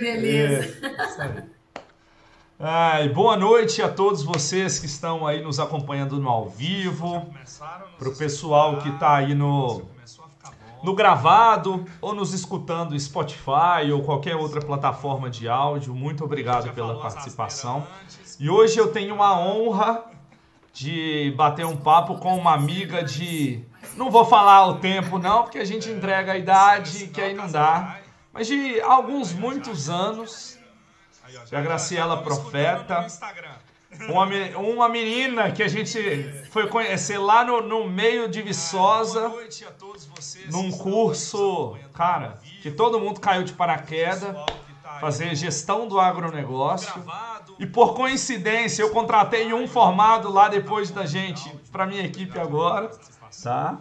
Beleza. Ai, boa noite a todos vocês que estão aí nos acompanhando no ao vivo, para o pessoal que está aí no, no gravado ou nos escutando Spotify ou qualquer outra plataforma de áudio. Muito obrigado pela participação. E hoje eu tenho uma honra de bater um papo com uma amiga de. Não vou falar o tempo, não, porque a gente entrega a idade que aí não dá. Mas de alguns muitos anos. A Graciela Profeta. Uma, uma menina que a gente foi conhecer lá no, no meio de Viçosa, num curso, cara, que todo mundo caiu de paraquedas, fazer gestão do agronegócio. E por coincidência, eu contratei um formado lá depois da gente, para minha equipe agora, tá?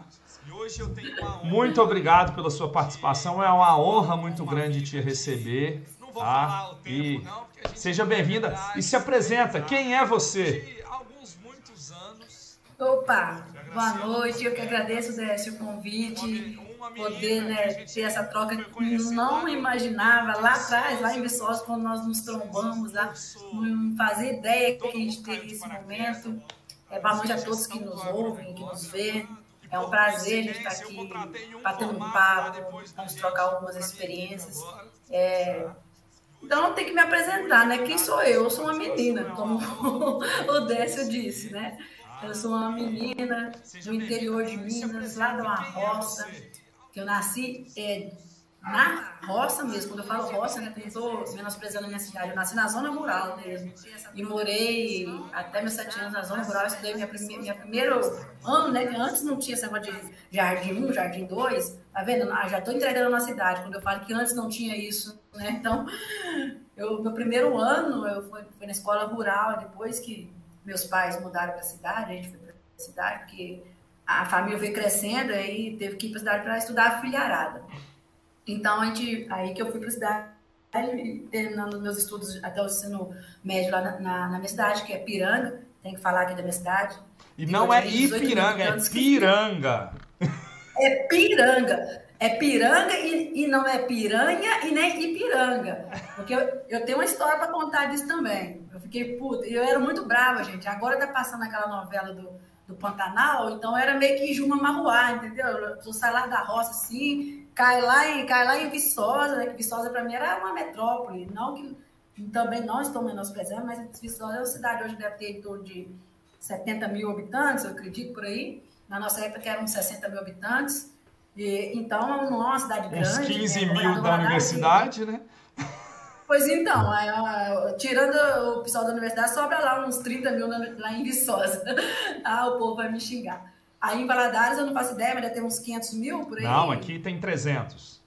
Muito obrigado pela sua participação, é uma honra muito grande te receber, tá? E seja bem-vinda e se apresenta, quem é você? Opa, boa noite, eu que agradeço Décio, o convite, poder né, ter essa troca que não imaginava lá atrás, lá em Viçosa, quando nós nos trombamos, lá, não fazia ideia que a gente teria esse momento. É, boa noite a todos que nos ouvem, que nos vê. É um prazer a gente estar aqui batendo um papo, vamos trocar algumas experiências. É, então tem que me apresentar, né? Quem sou eu? Eu sou uma menina, como o Décio disse, né? Eu sou uma menina do interior de Minas, lá de uma roça, que eu nasci é, na roça mesmo. Quando eu falo roça, né, não estou menosprezando a minha cidade. Eu nasci na zona rural mesmo. E morei até meus sete anos na zona rural. Eu estudei minha, prime minha primeiro ano, né? Antes não tinha esse negócio de jardim 1, jardim 2. Tá vendo? Ah, já estou entregando na cidade. Quando eu falo que antes não tinha isso, né? Então, eu, meu primeiro ano eu fui, fui na escola rural. Depois que meus pais mudaram para a cidade, a gente foi para a cidade, porque a família foi crescendo e teve que ir para a cidade para estudar a filharada. Então, a gente, aí que eu fui para a cidade, terminando meus estudos até o ensino médio lá na, na, na, minha cidade, que é Piranga, tem que falar aqui da minha cidade. E não é Ipiranga, é Piranga. É Piranga. É piranga e, e não é piranha e nem Ipiranga. Porque eu, eu tenho uma história para contar disso também. Eu fiquei puta. Eu era muito brava, gente. Agora tá passando aquela novela do, do Pantanal, então era meio que Juma Marruá, entendeu? Eu saí lá da roça assim, cai lá em, cai lá em Viçosa, né? Que Viçosa para mim era uma metrópole. Não que também não estou menosprezando, mas Viçosa é uma cidade hoje deve ter em torno de 70 mil habitantes, eu acredito, por aí. Na nossa época eram 60 mil habitantes. E, então, não é uma cidade grande. Uns 15 né? mil da universidade, né? Pois então, aí, tirando o pessoal da universidade, sobra lá uns 30 mil lá em Viçosa. ah, o povo vai me xingar. Aí em Valadares eu não faço ideia, mas deve ter uns 500 mil por aí. Não, aqui tem 300.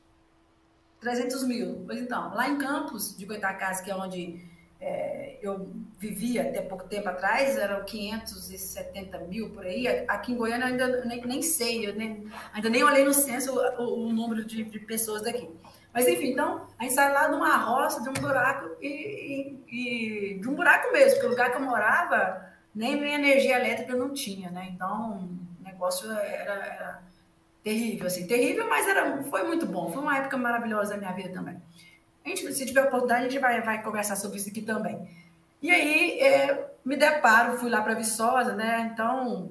300 mil. Pois então, lá em Campos de Goitacás, que é onde é, eu vivia até pouco tempo atrás, eram 570 mil por aí. Aqui em Goiânia eu ainda nem, nem sei, eu nem, ainda nem olhei no censo o, o número de, de, pessoas daqui. Mas enfim, então a gente sai lá de uma roça, de um buraco e, e, e, de um buraco mesmo, porque o lugar que eu morava nem minha energia elétrica eu não tinha, né? Então o negócio era, era terrível, assim, terrível, mas era, foi muito bom. Foi uma época maravilhosa da minha vida também. A gente, se tiver oportunidade, a gente vai, vai conversar sobre isso aqui também. E aí, é, me deparo, fui lá para Viçosa, né? Então,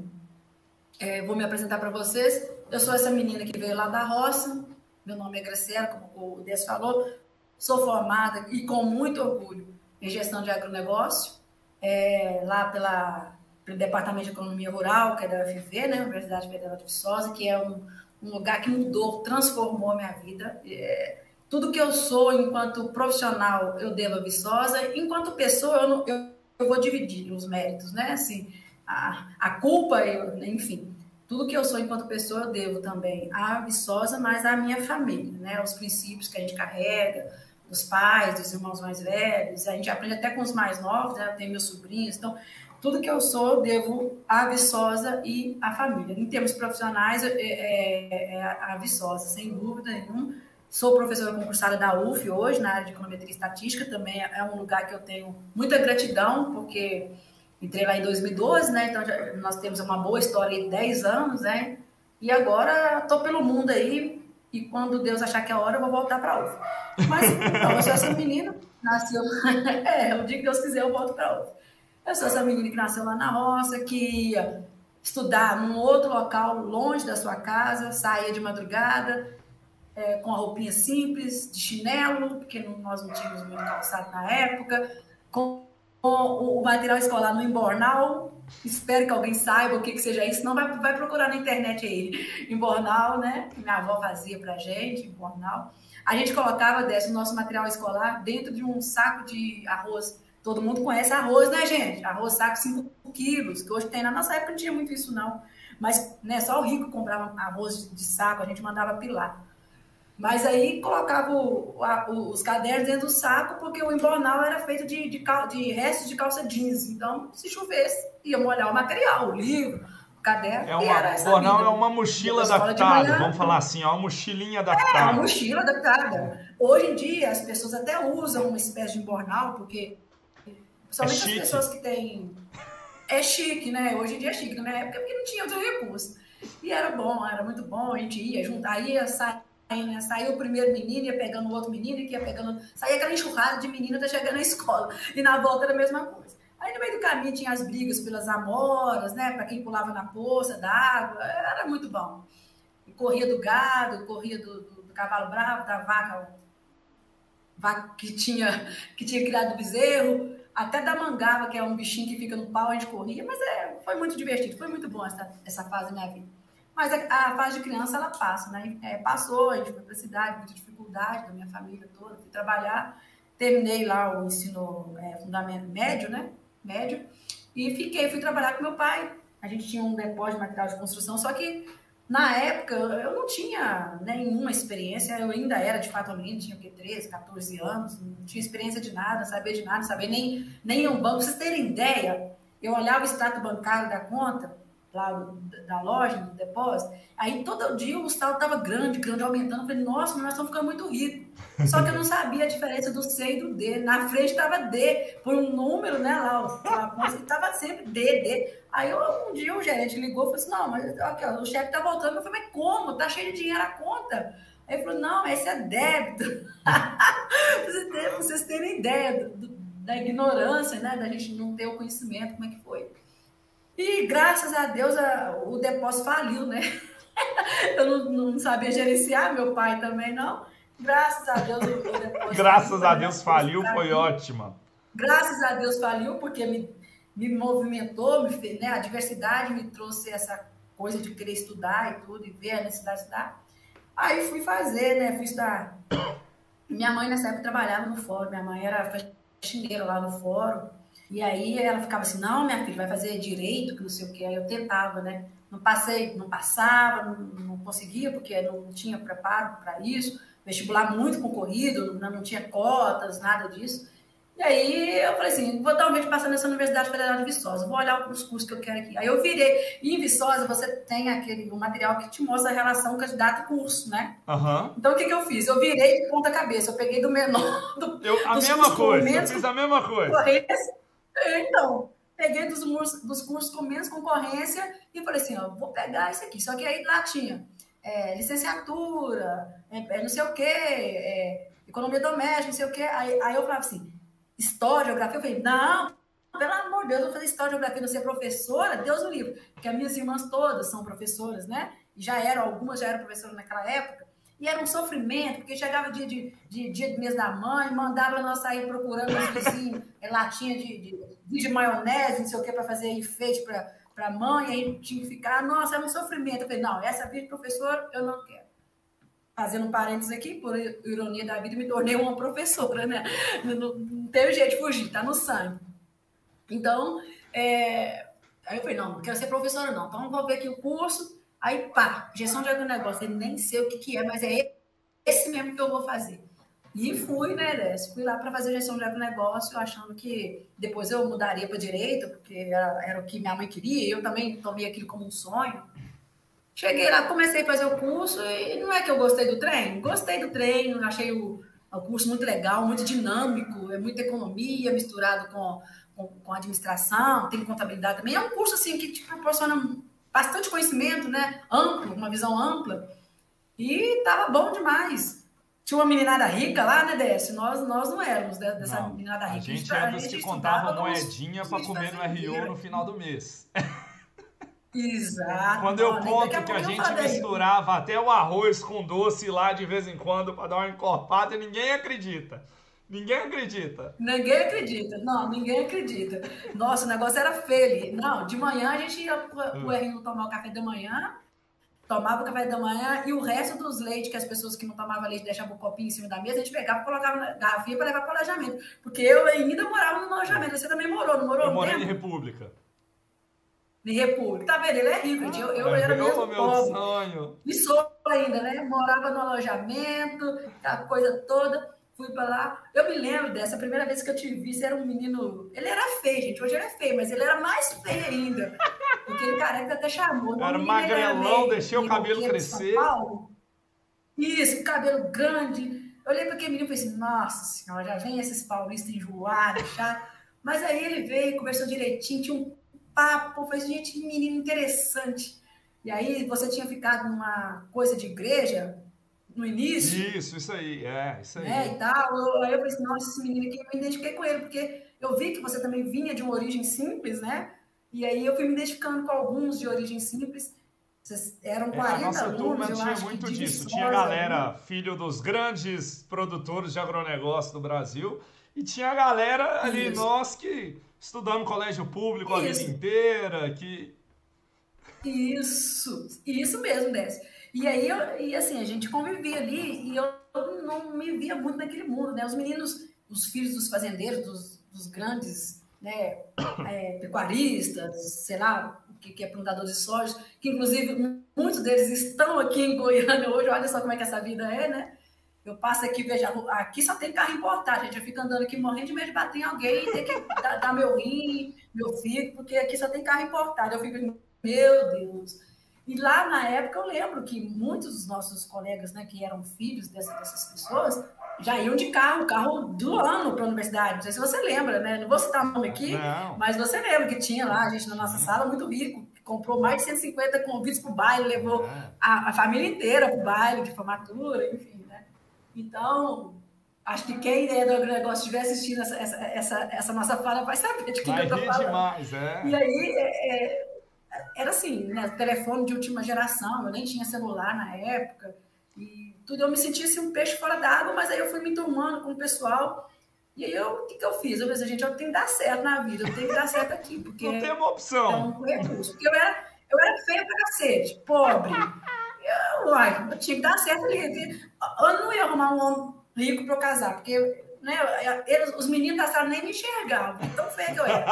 é, vou me apresentar para vocês. Eu sou essa menina que veio lá da roça. Meu nome é Graciela, como o Des falou. Sou formada e com muito orgulho em gestão de agronegócio, é, lá pela, pelo Departamento de Economia Rural, que é da UFV, né? Universidade Federal de Viçosa, que é um, um lugar que mudou, transformou a minha vida. É, tudo que eu sou enquanto profissional eu devo a Viçosa, enquanto pessoa eu, não, eu, eu vou dividir os méritos, né? Assim, a, a culpa, eu, enfim, tudo que eu sou enquanto pessoa eu devo também à Viçosa, mas à minha família, né? Os princípios que a gente carrega, dos pais, dos irmãos mais velhos, a gente aprende até com os mais novos, né? Eu tenho meus sobrinhos, então tudo que eu sou devo à Viçosa e à família. Em termos profissionais, é, é, é a Viçosa, sem dúvida nenhuma Sou professora concursada da UF hoje, na área de econometria e estatística, também é um lugar que eu tenho muita gratidão, porque entrei lá em 2012, né? Então nós temos uma boa história de 10 anos, né? E agora estou pelo mundo aí, e quando Deus achar que é a hora, eu vou voltar para a UF. Mas, então, eu sou essa menina, nasceu. é, o dia que Deus quiser, eu volto para a UF. Eu sou essa menina que nasceu lá na roça, que ia estudar num outro local, longe da sua casa, saía de madrugada, é, com a roupinha simples, de chinelo, porque nós não tínhamos muito calçado na época, com o, o, material escolar no embornal. Espero que alguém saiba o que, que seja isso, não vai, vai procurar na internet aí. Embornal, né? Que minha avó fazia pra gente, embornal. A gente colocava desse o nosso material escolar dentro de um saco de arroz. Todo mundo conhece arroz, né, gente? Arroz saco 5 quilos, que hoje tem. Na nossa época não tinha muito isso, não. Mas né, só o rico comprava arroz de saco, a gente mandava pilar. Mas aí colocava o, a, os cadernos dentro do saco, porque o embornal era feito de, de, de restos de calça jeans. Então, se chovesse, ia molhar o material, o livro, o caderno. É uma, o jornal é uma mochila adaptada, vamos falar assim, é uma mochilinha adaptada. É, uma mochila adaptada. Hoje em dia, as pessoas até usam uma espécie de embornal, porque somente é as pessoas que têm. É chique, né? Hoje em dia é chique, na minha época, porque não tinha outro recurso. E era bom, era muito bom, a gente ia, juntar, ia, sair né? Saiu o primeiro menino, ia pegando o outro menino, que ia pegando. Saía aquela enxurrada de menino até chegando na escola. E na volta era a mesma coisa. Aí no meio do caminho tinha as brigas pelas amoras, né? Para quem pulava na poça d'água. Era muito bom. Corria do gado, corria do, do, do, cavalo bravo, da vaca, vaca que tinha, que tinha criado bezerro, até da mangava, que é um bichinho que fica no pau, a gente corria, mas é, foi muito divertido, foi muito bom essa, essa fase da minha vida. Mas a, a, fase de criança, ela passa, né? É, passou, a gente foi para a cidade, muita dificuldade da minha família toda, fui trabalhar, terminei lá o ensino é, fundamento médio, né? Médio, e fiquei, fui trabalhar com meu pai. A gente tinha um depósito de material de construção, só que na época eu não tinha nenhuma experiência, eu ainda era de fato menina, tinha o quê? 13, 14 anos, não tinha experiência de nada, sabia de nada, sabia nem, nem um banco. Pra vocês terem ideia, eu olhava o extrato bancário da conta, lá da loja, do depósito. Aí todo dia o Gustavo estava grande, grande, aumentando. Eu falei, nossa, nós estamos ficando muito ricos. Só que eu não sabia a diferença do C e do D. Na frente estava D, por um número, né, lá, estava sempre D, D. Aí eu, um dia o gerente ligou e falou assim, não, mas aqui, ó, o chefe está voltando. Eu falei, mas como? Tá cheio de dinheiro a conta. Aí ele falou, não, esse é débito. vocês, vocês terem ideia do, do, da ignorância, né, da gente não ter o conhecimento, como é que foi. E graças a Deus a, o depósito faliu, né? Eu não, não, sabia gerenciar, meu pai também não. Graças a Deus o, depósito. graças faliu, a Deus faliu, faliu, foi ótima. Graças a Deus faliu, porque me, me movimentou, me fez, né? A diversidade me trouxe essa coisa de querer estudar e tudo, e ver a necessidade de estudar. Aí fui fazer, né? Fui estudar. Minha mãe nessa época trabalhava no fórum, minha mãe era faxineira lá no fórum. E aí ela ficava assim, não, minha filha, vai fazer direito, que não sei o que. Aí eu tentava, né? Não passei, não passava, não, não conseguia, porque não tinha preparo para isso. Vestibular muito concorrido, não, não tinha cotas, nada disso. E aí eu falei assim, vou dar um de passar nessa Universidade Federal de Viçosa, vou olhar os cursos que eu quero aqui. Aí eu virei. E em Viçosa você tem aquele um material que te mostra a relação candidato-curso, né? Uhum. Então o que, que eu fiz? Eu virei de ponta cabeça, eu peguei do menor. Do, eu, a mesma coisa, eu fiz a mesma coisa. Então, peguei dos, dos cursos com menos concorrência e falei assim, ó, vou pegar isso aqui. Só que aí lá tinha é, licenciatura, é, é, não sei o quê, é, economia doméstica, não sei o quê. Aí, aí eu falava assim, história, geografia. Eu falei, não, pelo amor de Deus, eu vou fazer história, geografia, não ser professora, Deus o livre. Porque as minhas irmãs todas são professoras, né? Já eram, algumas já eram professoras naquela época. E era um sofrimento, porque chegava dia de, de, dia de mês da mãe, mandava nós sair procurando é, latinha de, de, de, maionese, não sei o que, para fazer enfeite para a mãe, aí tinha que ficar, nossa, era um sofrimento. Eu falei, não, essa vida de professor eu não quero. Fazendo um parênteses aqui, por ironia da vida, me tornei uma professora, né? Não, não, não teve jeito de fugir, tá no sangue. Então, é... aí eu falei, não, não quero ser professora não, então vou ver aqui o curso, Aí, pá, gestão de agronegócio, eu nem sei o que, que é, mas é esse mesmo que eu vou fazer. E fui, né, Décio? Fui lá para fazer gestão de agronegócio, achando que depois eu mudaria para direito, porque era, era, o que minha mãe queria, eu também tomei aquilo como um sonho. Cheguei lá, comecei a fazer o curso, e não é que eu gostei do treino? Gostei do treino, achei o, o curso muito legal, muito dinâmico, é muita economia misturado com, com, com administração, tem contabilidade também. É um curso assim que te proporciona bastante conhecimento, né? Amplo, uma visão ampla. E tava bom demais. Tinha uma meninada rica lá, né, Décio? Nós, nós não éramos dessa não, meninada rica. A gente é dos que contavam moedinha para comer no RU no final do mês. Exato. Quando eu conto que a gente misturava até o arroz com doce lá de vez em quando para dar uma encorpada, ninguém acredita. Ninguém acredita. Ninguém acredita. Não, ninguém acredita. Nossa, o negócio era feio. Não, de manhã a gente ia pro hum. RU tomar o café da manhã, tomava o café da manhã e o resto dos leites que as pessoas que não tomavam leite deixavam o copinho em cima da mesa, a gente pegava e colocava na garrafinha para levar para o alojamento. Porque eu ainda morava no alojamento. Você também morou, não morou? Eu morei em República. Em República. Tá vendo? Ele é rico. eu, eu é, era mesmo meu pobre. sonho. E sou ainda, né? Morava no alojamento, aquela coisa toda fui para lá. Eu me lembro dessa primeira vez que eu te vi, você era um menino. Ele era feio, gente. Hoje ele é feio, mas ele era mais feio ainda. Porque ele careca até chamou. Era magrelão, deixei o cabelo crescer. Isso, cabelo grande. Eu olhei para aquele menino e falei assim: nossa senhora, já vem esses paulistas enjoados, chato. Mas aí ele veio, conversou direitinho, tinha um papo. Falei, gente, que menino interessante. E aí você tinha ficado numa coisa de igreja, no início. Isso, isso aí, é, isso aí. É, e tal. Eu falei assim, nossa, esse menino aqui, eu me identifiquei com ele, porque eu vi que você também vinha de uma origem simples, né? E aí eu fui me identificando com alguns de origem simples. Vocês eram 40 é, a nossa alunos, turma tinha muito disso. Tinha galera, né? filho dos grandes produtores de agronegócio do Brasil, e tinha a galera ali, Isso. nós que estudamos colégio público Isso. a vida inteira, que... Isso, isso mesmo, Décio. E aí, eu, e assim, a gente convivia ali e eu não me via muito naquele mundo, né? Os meninos, os filhos dos fazendeiros, dos, dos grandes né, é, pecuaristas, sei lá, que, que é plantador de soja, que inclusive muitos deles estão aqui em Goiânia hoje, olha só como é que essa vida é, né? Eu passo aqui, vejo, aqui só tem carro importado, gente. Eu fico andando aqui morrendo de medo de bater em alguém, ter que dar, dar meu rim, meu filho, porque aqui só tem carro importado. Eu fico, meu Deus, e lá na época eu lembro que muitos dos nossos colegas, né, que eram filhos dessas, dessas pessoas, já iam de carro, carro do ano para a universidade. Não sei se você lembra, né? Não vou citar o nome aqui, Não. mas você lembra que tinha lá, a gente na nossa sala, muito rico, que comprou mais de 150 convites para o baile, levou é. a, a, família inteira para o baile de formatura, enfim, né? Então, acho que quem é do agronegócio estiver assistindo essa, essa, essa, essa, nossa fala vai saber de quem vai eu estou falando. demais, é. E aí, é, é era assim, né? Telefone de última geração, eu nem tinha celular na época, e tudo eu me sentia assim, um peixe fora d'água, mas aí eu fui me turmando com o pessoal. E aí eu, o que, que eu fiz? Eu pensei, gente, eu tenho que dar certo na vida, eu tenho que dar certo aqui, porque. Não tem uma opção. É um recurso. Porque eu era, eu era feia pra cacete, pobre. Eu, uai, eu tinha que dar certo ali. Eu não ia arrumar um homem rico para eu casar, porque né? Eles, os meninos da sala nem me enxergavam, tão feio que eu era.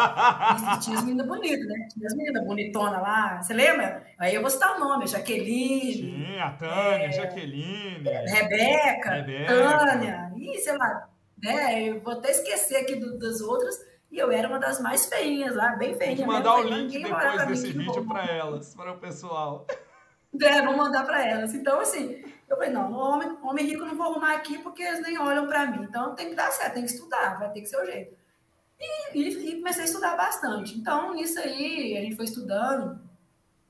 E tinha as meninas bonitas, né? Tinha as meninas bonitonas lá, você lembra? Aí eu vou citar o nome, Jaqueline. Sim, a Tânia, é, Jaqueline. Rebeca, Rebeca, Tânia, e sei lá, né? Eu vou até esquecer aqui do, das outras. E eu era uma das mais feinhas lá, bem feinha. Vou mandar o link depois desse vídeo para elas, para o pessoal. É, vou mandar para elas. Então, assim, eu falei, não, homem, homem rico não vou arrumar aqui porque eles nem olham para mim. Então tem que dar certo, tem que estudar, vai ter que ser o jeito. E, e, e, comecei a estudar bastante. Então, nisso aí, a gente foi estudando,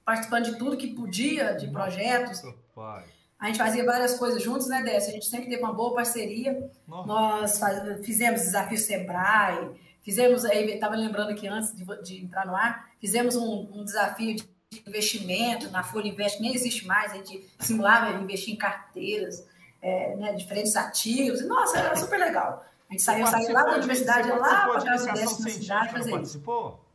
participando de tudo que podia, de projetos. A gente fazia várias coisas juntos, né, Décio? A gente sempre teve uma boa parceria. Nossa. Nós faz, fizemos desafio Sebrae, fizemos, aí estava lembrando aqui antes de, de, entrar no ar, fizemos um, um desafio de de investimento, na Folha Invest nem existe mais, a gente simulava investir em carteiras, é, né, diferentes ativos. Nossa, era super legal. A gente saiu, saiu lá da universidade, lá para a cidade fazer participou?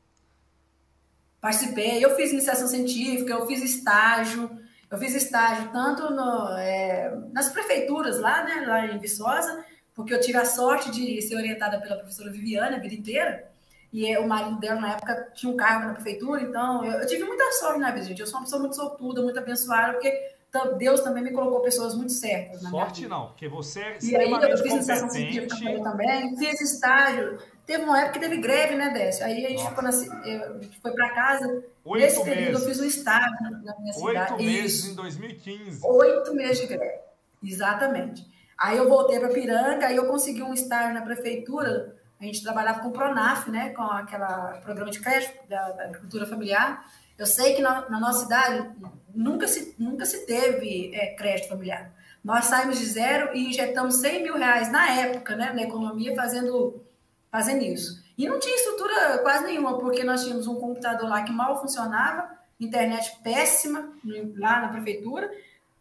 Participei. Eu fiz iniciação científica, eu fiz estágio. Eu fiz estágio tanto no, é, nas prefeituras lá, né, lá em Viçosa, porque eu tive a sorte de ser orientada pela professora Viviane a vida inteira. E o marido dela, na época, tinha um cargo na prefeitura, então eu, eu tive muita sorte na vida, gente. Eu sou uma pessoa muito sortuda, muito abençoada, porque Deus também me colocou pessoas muito certas. Na Sorte não, porque você é E aí eu fiz iniciação científica também, fiz estágio. Teve uma época que teve greve, né, Décio? Aí a gente, ficou na, foi para casa. Oito Nesse período meses. eu fiz um estágio na minha cidade. Oito meses Isso. em 2015. Oito meses de greve, exatamente. Aí eu voltei para Piranga, aí eu consegui um estágio na prefeitura a gente trabalhava com o Pronaf, né, com aquela programa de crédito da, da agricultura familiar, Eu sei que na, na nossa cidade nunca se, nunca se teve é, crédito familiar. Nós saímos de zero e injetamos 100 mil reais na época, né, na economia, fazendo, fazendo isso. E não tinha estrutura quase nenhuma, porque nós tínhamos um computador lá que mal funcionava, internet péssima lá na prefeitura,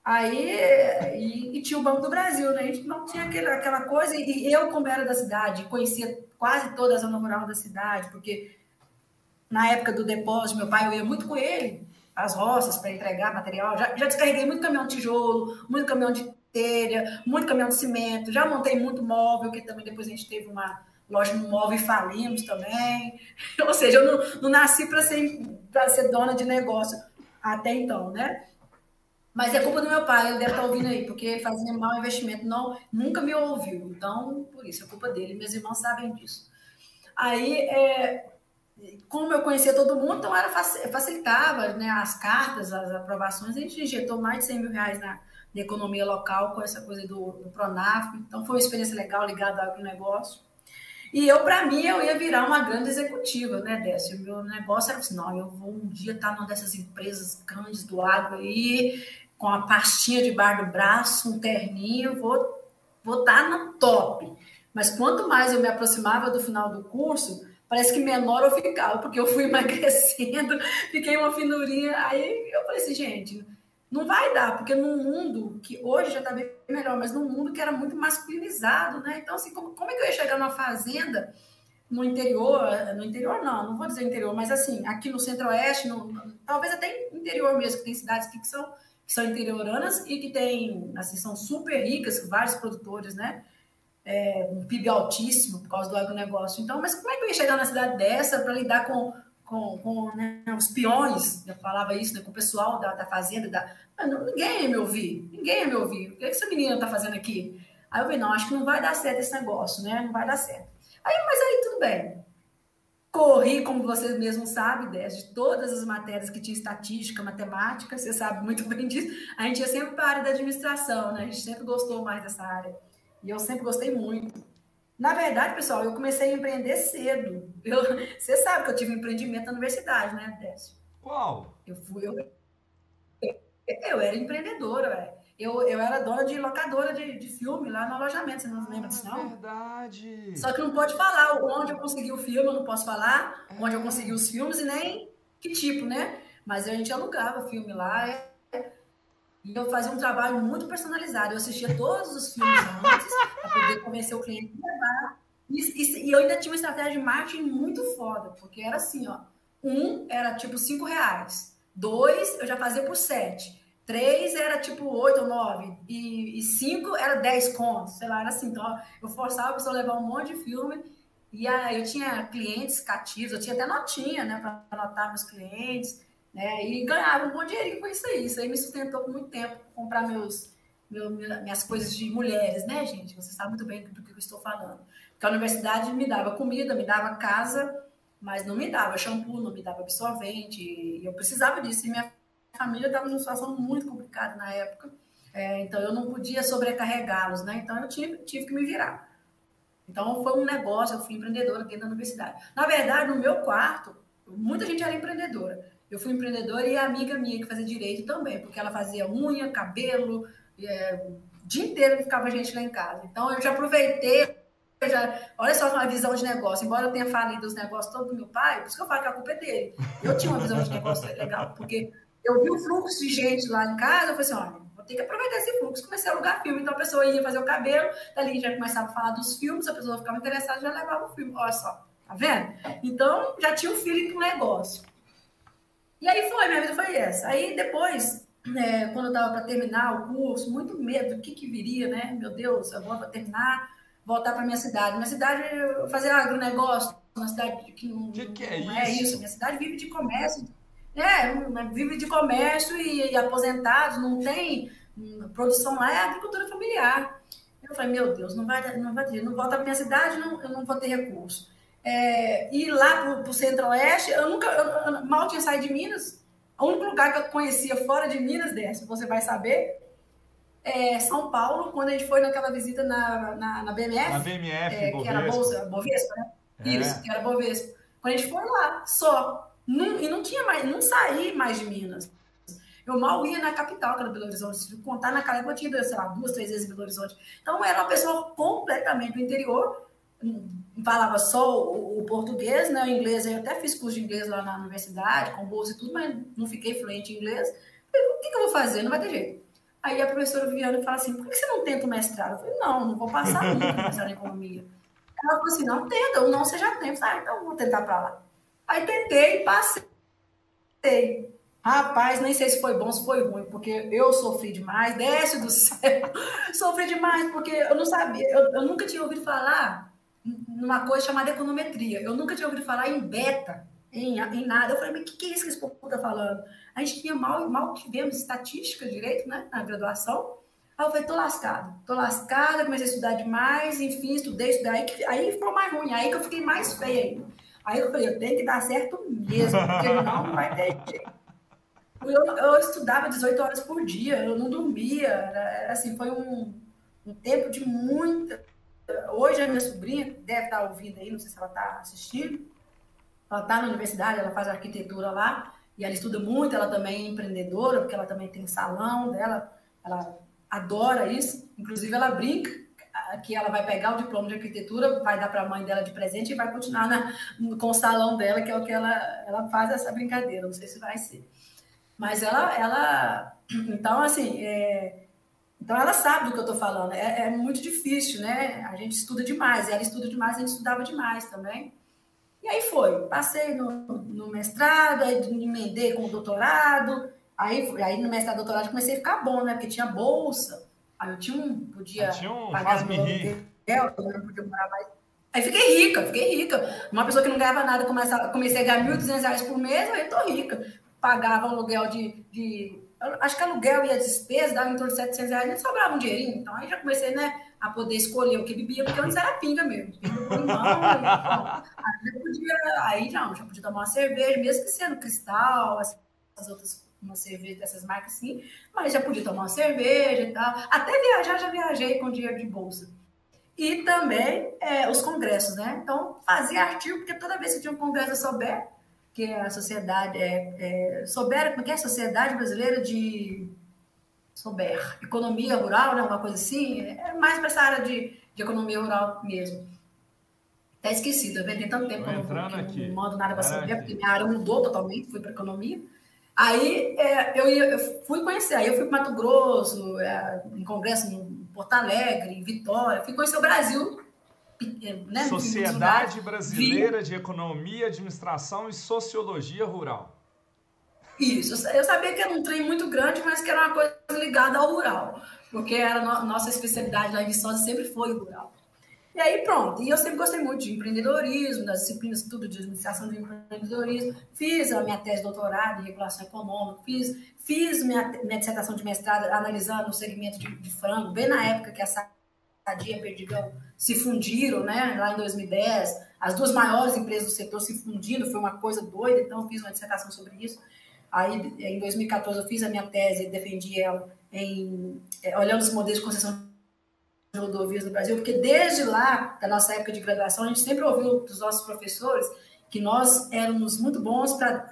aí e, e tinha o Banco do Brasil, né? A gente não tinha aquela, aquela coisa, e eu, como era da cidade, conhecia quase toda a zona rural da cidade, porque na época do depósito, meu pai, eu ia muito com ele, as roças para entregar material. Já, já descarreguei muito caminhão de tijolo, muito caminhão de telha, muito caminhão de cimento. Já montei muito móvel, que também depois a gente teve uma loja no móvel e falimos também. Ou seja, eu não, não nasci para ser, ser dona de negócio até então, né? Mas é culpa do meu pai, ele deve estar ouvindo aí, porque fazia mau investimento, não, nunca me ouviu. Então, por isso, é culpa dele. Meus irmãos sabem disso. Aí, é, como eu conhecia todo mundo, então era facilitava né, as cartas, as aprovações. A gente injetou mais de 100 mil reais na, na economia local com essa coisa do, do Pronaf. Então, foi uma experiência legal ligada ao negócio. E eu, para mim, eu ia virar uma grande executiva, né, Décio? O meu negócio era assim, não, eu vou um dia estar numa dessas empresas grandes do agro aí, com a pastinha de bar do braço, um terninho, vou, vou estar na top. Mas quanto mais eu me aproximava do final do curso, parece que menor eu ficava, porque eu fui emagrecendo, fiquei uma finurinha. Aí eu falei assim, gente, não vai dar, porque num mundo que hoje já está bem melhor, mas num mundo que era muito masculinizado, né? Então, assim, como, como é que eu ia chegar numa fazenda no interior, no interior não, não vou dizer interior, mas assim, aqui no centro-oeste, talvez até interior mesmo, que tem cidades que são, que são interioranas e que tem, assim, são super ricas, vários produtores, né? é, um PIB altíssimo por causa do agronegócio. Então, mas como é que eu ia chegar na cidade dessa para lidar com, com, com né, os peões? Eu falava isso né, com o pessoal da, da fazenda. Da, não, ninguém ia me ouvir, ninguém ia me ouvir. O que, é que essa menina está fazendo aqui? Aí eu falei, não, acho que não vai dar certo esse negócio, né? Não vai dar certo. Aí, mas aí tudo bem. Corri, como você mesmo sabe, de todas as matérias que tinha estatística, matemática, você sabe muito bem disso. A gente ia sempre para a área da administração, né? A gente sempre gostou mais dessa área. E eu sempre gostei muito. Na verdade, pessoal, eu comecei a empreender cedo. Eu, você sabe que eu tive um empreendimento na universidade, né, Décio? Qual? Eu fui. Eu, eu era empreendedora, velho. Eu, eu era dona de locadora de, de filme lá no alojamento, você não lembra disso, não? Verdade. Só que não pode falar onde eu consegui o filme, eu não posso falar é. onde eu consegui os filmes e nem que tipo, né? Mas a gente alugava filme lá. É, e eu fazia um trabalho muito personalizado. Eu assistia todos os filmes antes, para poder convencer o cliente a levar. E, e, e, eu ainda tinha uma estratégia de marketing muito foda, porque era assim, ó. Um era tipo cinco reais. Dois eu já fazia por sete. Três era tipo oito ou nove. E, e cinco era dez contos. Sei lá, era assim. Então, eu forçava a pessoa a levar um monte de filme. E aí eu tinha clientes cativos, eu tinha até notinha, né, para anotar meus clientes. Né? E ganhava um bom dinheirinho com isso aí. Isso aí me sustentou por muito tempo, comprar meus, meu, minhas coisas de mulheres, né, gente? Você sabe muito bem do que eu estou falando. Porque a universidade me dava comida, me dava casa, mas não me dava shampoo, não me dava absorvente. E eu precisava disso. E minha família estava numa situação muito complicada na época. É, então eu não podia sobrecarregá-los, né? Então eu tive, tive que me virar. Então foi um negócio, eu fui empreendedora dentro da universidade. Na verdade, no meu quarto, muita gente era empreendedora. Eu fui empreendedora e a amiga minha que fazia direito também, porque ela fazia unha, cabelo, é, o dia inteiro ficava gente lá em casa. Então eu já aproveitei, já, olha só uma visão de negócio. Embora eu tenha falido os negócios todos do meu pai, por isso que eu falo que a culpa é dele. Eu tinha uma visão de negócio legal, porque eu vi o fluxo de gente lá em casa, eu falei assim, olha, vou ter que aproveitar esse fluxo. Comecei a alugar filme, então a pessoa ia fazer o cabelo, dali já começava a falar dos filmes, a pessoa ficava interessada, já levava o filme. Olha só, tá vendo? Então já tinha um feeling com o negócio. E aí foi, minha vida foi essa. Aí depois, é, quando eu estava para terminar o curso, muito medo do que, que viria, né? Meu Deus, eu vou terminar, voltar para minha cidade. Minha cidade, fazer agronegócio, uma cidade que não, que que é, não é isso? Minha cidade vive de comércio. É, vive de comércio e, e aposentados, não tem hum, produção lá, é agricultura familiar. Eu falei, meu Deus, não vai, não vai ter, não volta para minha cidade, não, eu não vou ter recurso é, ir lá para o centro-oeste, eu nunca, eu, eu, mal tinha saído de Minas. O único lugar que eu conhecia fora de Minas, dessa, você vai saber, é São Paulo, quando a gente foi naquela visita na, na, na BMF. Na BMF, é, que era Bolsa, Bovespa, né? É. Isso, que era Bovespa. Quando a gente foi lá, só. Não, e não tinha mais, não saí mais de Minas. Eu mal ia na capital, que era Belo Horizonte. Se contar naquela época, eu tinha, sei lá, duas, três vezes em Belo Horizonte. Então, eu era uma pessoa completamente do interior, falava só o, o, português, né? O inglês, eu até fiz curso de inglês lá na universidade, com bolsa e tudo, mas não fiquei fluente em inglês. Falei, o que, que eu vou fazer? Não vai ter jeito. Aí a professora Viviane fala assim, por que você não tenta o mestrado? Eu falei, não, não vou passar nunca mestrado em economia. Ela falou assim, não, tenta, ou não, você já tem. Ah, então vou tentar para lá. Aí tentei, passei. Rapaz, nem sei se foi bom, se foi ruim, porque eu sofri demais, desce do céu, sofri demais, porque eu não sabia, eu, eu, nunca tinha ouvido falar numa coisa chamada econometria, eu nunca tinha ouvido falar em beta, em, em nada. Eu falei, mas o que, que é isso que esse povo está falando? A gente tinha mal, mal tivemos estatística direito, né, na graduação. Aí eu falei, tô lascado, tô lascada, comecei a estudar demais, enfim, estudei, estudei, aí, aí ficou mais ruim, aí que eu fiquei mais feia ainda. Aí eu falei, eu tenho que dar certo mesmo, porque não vai ter jeito. Eu, eu estudava 18 horas por dia, eu não dormia. Era, assim, foi um, um tempo de muita. Hoje a minha sobrinha deve estar ouvindo aí, não sei se ela está assistindo. Ela está na universidade, ela faz arquitetura lá e ela estuda muito. Ela também é empreendedora, porque ela também tem salão dela. Ela adora isso. Inclusive, ela brinca que ela vai pegar o diploma de arquitetura, vai dar para a mãe dela de presente e vai continuar na, com o salão dela, que é o que ela, ela faz essa brincadeira. Não sei se vai ser. Mas ela, ela então, assim, é, então ela sabe do que eu estou falando. É, é, muito difícil, né? A gente estuda demais. Ela estuda demais, a gente estudava demais também. E aí foi. Passei no, no mestrado, aí emendei com o doutorado. Aí, aí no mestrado doutorado comecei a ficar bom, né? Porque tinha bolsa. Aí eu tinha um, podia tinha um pagar meu eu não podia morar mais. Aí fiquei rica, fiquei rica. Uma pessoa que não ganhava nada, comecei a, comecei a ganhar 1.200 reais por mês, aí tô rica pagava aluguel de, de acho que aluguel e a despesa dava em torno de 700 reais, e sobrava um dinheirinho. Então aí já comecei, né, a poder escolher o que bebia, porque antes era pinga mesmo. Pinga aí, já podia, aí não, já podia tomar uma cerveja, mesmo que sendo cristal, as, as outras uma cerveja dessas marcas assim, mas já podia tomar uma cerveja e tal. Até viajar, já viajei com dinheiro de bolsa. E também é, os congressos, né? Então, fazia artigo, porque toda vez que tinha um congresso da Sober, que a sociedade é, é como é que é a sociedade brasileira de souber economia rural, né, uma coisa assim, é mais para essa área de, de economia rural mesmo. Até esquecido, tá tem tanto tempo que eu não, que não mando nada para saber, porque minha área mudou totalmente, fui para economia. Aí é, eu, ia, eu, fui conhecer, aí eu fui para Mato Grosso, é, em congresso em Porto Alegre, em Vitória, fui conhecer o Brasil né, Sociedade Brasileira de Economia, Administração e Sociologia Rural. Isso, eu sabia que era um trem muito grande, mas que era uma coisa ligada ao rural, porque era a nossa especialidade lá em Viçosa sempre foi o rural. E aí pronto, e eu sempre gostei muito de empreendedorismo, das disciplinas tudo de administração de empreendedorismo, fiz a minha tese de doutorado em regulação econômica, fiz, fiz minha, minha dissertação de mestrado analisando o segmento de, de frango, bem na época que a Sadia Perdigão se fundiram, né, lá em 2010, as duas maiores empresas do setor se fundindo, foi uma coisa doida, então eu fiz uma dissertação sobre isso. Aí, em 2014, eu fiz a minha tese, defendi ela em, é, olhando os modelos de concessão rodovias no Brasil, porque desde lá, da nossa época de graduação, a gente sempre ouviu dos nossos professores que nós éramos muito bons para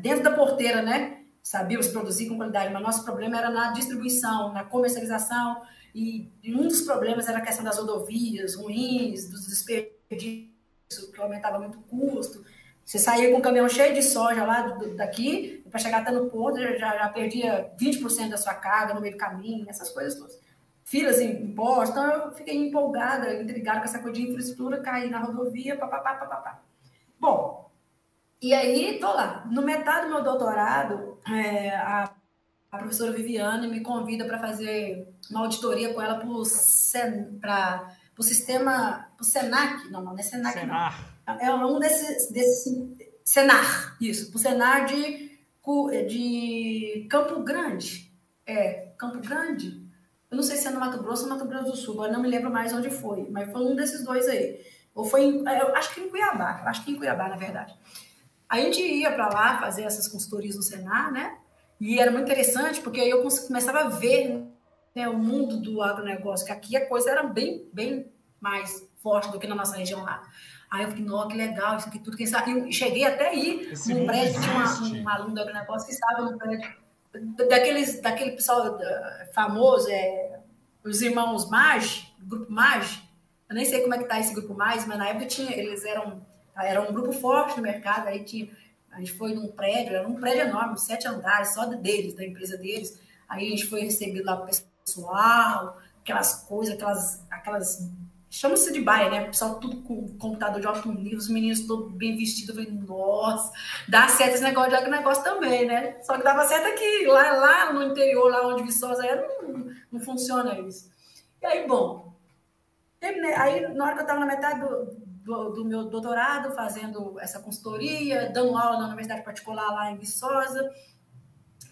dentro da porteira, né? Sabíamos produzir com qualidade, mas nosso problema era na distribuição, na comercialização, e, um dos problemas era a questão das rodovias ruins, dos desperdícios, que aumentava muito o custo. Você saía com um caminhão cheio de soja lá do, daqui, para chegar até no ponto, já, já perdia 20% da sua carga no meio do caminho, essas coisas todas. Filas em impostos, então eu fiquei empolgada, intrigada com essa coisa de infraestrutura, cair na rodovia, papapá, papapá. Bom, e aí tô lá. No metade do meu doutorado, é, a a professora Viviane me convida para fazer uma auditoria com ela para o sistema, para o Senac, não, não, é Senac, Senar. não. É um desses, desses Senar, isso, para o Senar de, de Campo Grande. É, Campo Grande? Eu não sei se é no Mato Grosso ou no Mato Grosso do Sul, agora não me lembro mais onde foi, mas foi um desses dois aí. Ou foi, em, eu acho que em Cuiabá, acho que em Cuiabá, na verdade. a gente ia para lá fazer essas consultorias no Senar, né? E era muito interessante, porque aí eu começava a ver né, o mundo do agronegócio, que aqui a coisa era bem, bem mais forte do que na nossa região lá. Aí eu falei, nossa, que legal, isso aqui tudo. Quem sabe? Eu cheguei até aí Esse num prédio, tinha uma, um aluno do agronegócio que estava no prédio, daqueles, daquele pessoal famoso, é, os irmãos Mage, grupo Mage, eu nem sei como é que tá esse grupo mais, mas na época tinha, eles eram, eram um grupo forte no mercado, aí tinha, a gente foi num prédio, era um prédio enorme, sete andares, só deles, da empresa deles, aí a gente foi recebido lá pessoal, aquelas coisas, aquelas, aquelas chama-se de baia, né? O pessoal tudo com computador de alto nível, os meninos todos bem vestidos. Eu falei, nossa, dá certo esse negócio de negócio também, né? Só que dava certo aqui, lá, lá no interior, lá onde Viçosa era, não, não funciona isso. E aí, bom, aí na hora que eu estava na metade do, do, do, meu doutorado, fazendo essa consultoria, dando aula na universidade particular lá em Viçosa,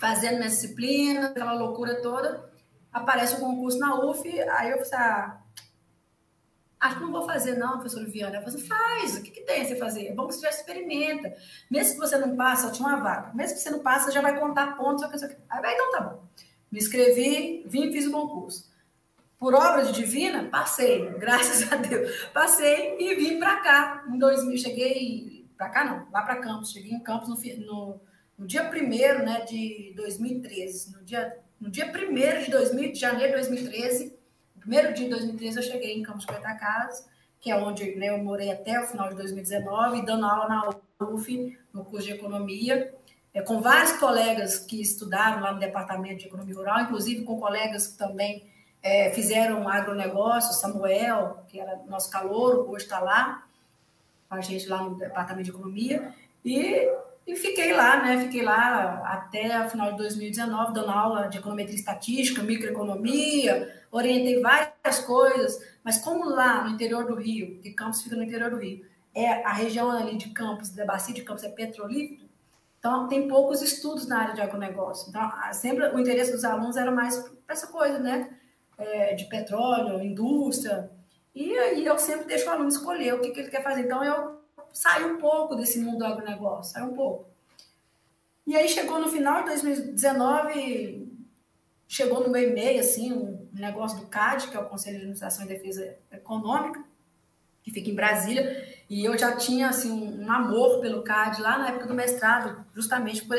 fazendo minha disciplina, aquela loucura toda, aparece o um concurso na UF, aí eu falei, ah, Acho que não vou fazer, não, professor Viana. Eu falei, faz, o que, que tem você fazer? É bom que você já experimenta. Mesmo que você não passe, eu tinha uma vaga. Mesmo que você não você já vai contar pontos. Aí, então tá bom. Me inscrevi, vim e fiz o concurso. Por obra de divina, passei, graças a Deus. Passei e vim para cá. Em 2000, cheguei para cá, não, lá para Campos. Cheguei em Campos no, no, no dia 1 né, de 2013. No dia, no dia 1 de, 2000, de janeiro de 2013 primeiro dia de 2013 eu cheguei em Campos Goitacazes, que é onde né, eu morei até o final de 2019, dando aula na UF, no curso de Economia, é, com vários colegas que estudaram lá no Departamento de Economia Rural, inclusive com colegas que também é, fizeram agronegócio, Samuel, que era nosso calouro, hoje está lá, com a gente lá no Departamento de Economia, e e fiquei lá, né? Fiquei lá até o final de 2019, dando aula de econometria estatística, microeconomia, orientei várias coisas, mas como lá no interior do Rio, que Campos fica no interior do Rio, é a região ali de Campos, da bacia de Campos é petrolífero, então tem poucos estudos na área de agronegócio. Então, sempre o interesse dos alunos era mais para essa coisa, né? É, de petróleo, indústria. E aí eu sempre deixo o aluno escolher o que, que ele quer fazer. Então eu sair um pouco desse mundo do agronegócio, sair um pouco. E aí chegou no final de 2019, chegou no meu e-mail, assim, um negócio do CAD, que é o Conselho de Administração e Defesa Econômica, que fica em Brasília, e eu já tinha, assim, um amor pelo CAD lá na época do mestrado, justamente por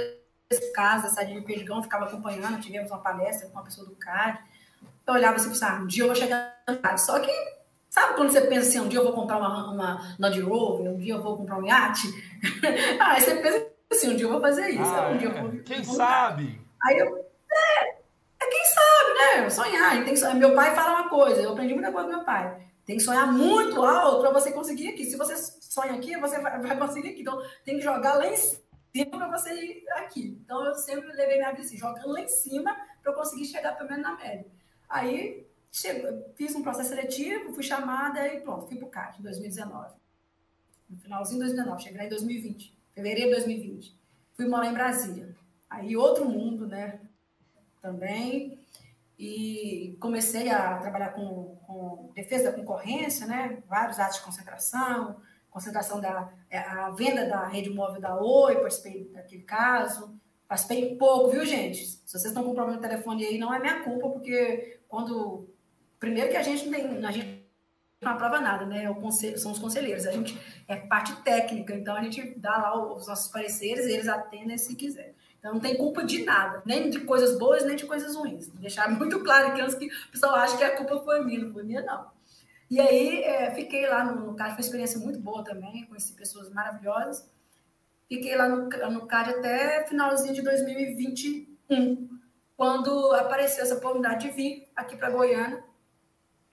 esse caso, essa de Perdigão, ficava acompanhando, tivemos uma palestra com uma pessoa do CAD, eu olhava assim, pensava, um dia eu vou chegar no CAD, só que Sabe quando você pensa assim, um dia eu vou comprar uma, uma Land Rover, um dia eu vou comprar um iate? ah, aí você pensa assim, um dia eu vou fazer isso. Ah, um dia eu vou, quem sabe? Aí eu, é, é, quem sabe, né? Sonhar. Tem que Meu pai fala uma coisa, eu aprendi muita coisa do meu pai. Tem que sonhar muito alto para você conseguir aqui. Se você sonha aqui, você vai, vai conseguir aqui. Então, tem que jogar lá em cima para você ir aqui. Então, eu sempre levei minha vida assim, jogando lá em cima para eu conseguir chegar pelo menos na média. Aí, Chegou, fiz um processo seletivo, fui chamada e pronto, fui para o CAD em 2019. No finalzinho de 2019, cheguei lá em 2020, fevereiro de 2020. Fui morar em Brasília. Aí outro mundo, né? Também. E comecei a trabalhar com, com defesa da concorrência, né? Vários atos de concentração, concentração da é, a venda da rede móvel da Oi, participei daquele caso. Participei pouco, viu, gente? Se vocês estão com problema no telefone aí, não é minha culpa, porque quando Primeiro que a gente não tem, a gente não aprova nada, né? O conselho, são os conselheiros, a gente é parte técnica, então a gente dá lá os nossos pareceres e eles atendem se quiser. Então não tem culpa de nada, nem de coisas boas, nem de coisas ruins. Deixar muito claro que antes que o pessoal acha que a culpa foi minha, não foi minha, não. E aí é, fiquei lá no, no CAD, foi uma experiência muito boa também, conheci pessoas maravilhosas. Fiquei lá no, no CAD até finalzinho de 2021, quando apareceu essa oportunidade de vir aqui para Goiânia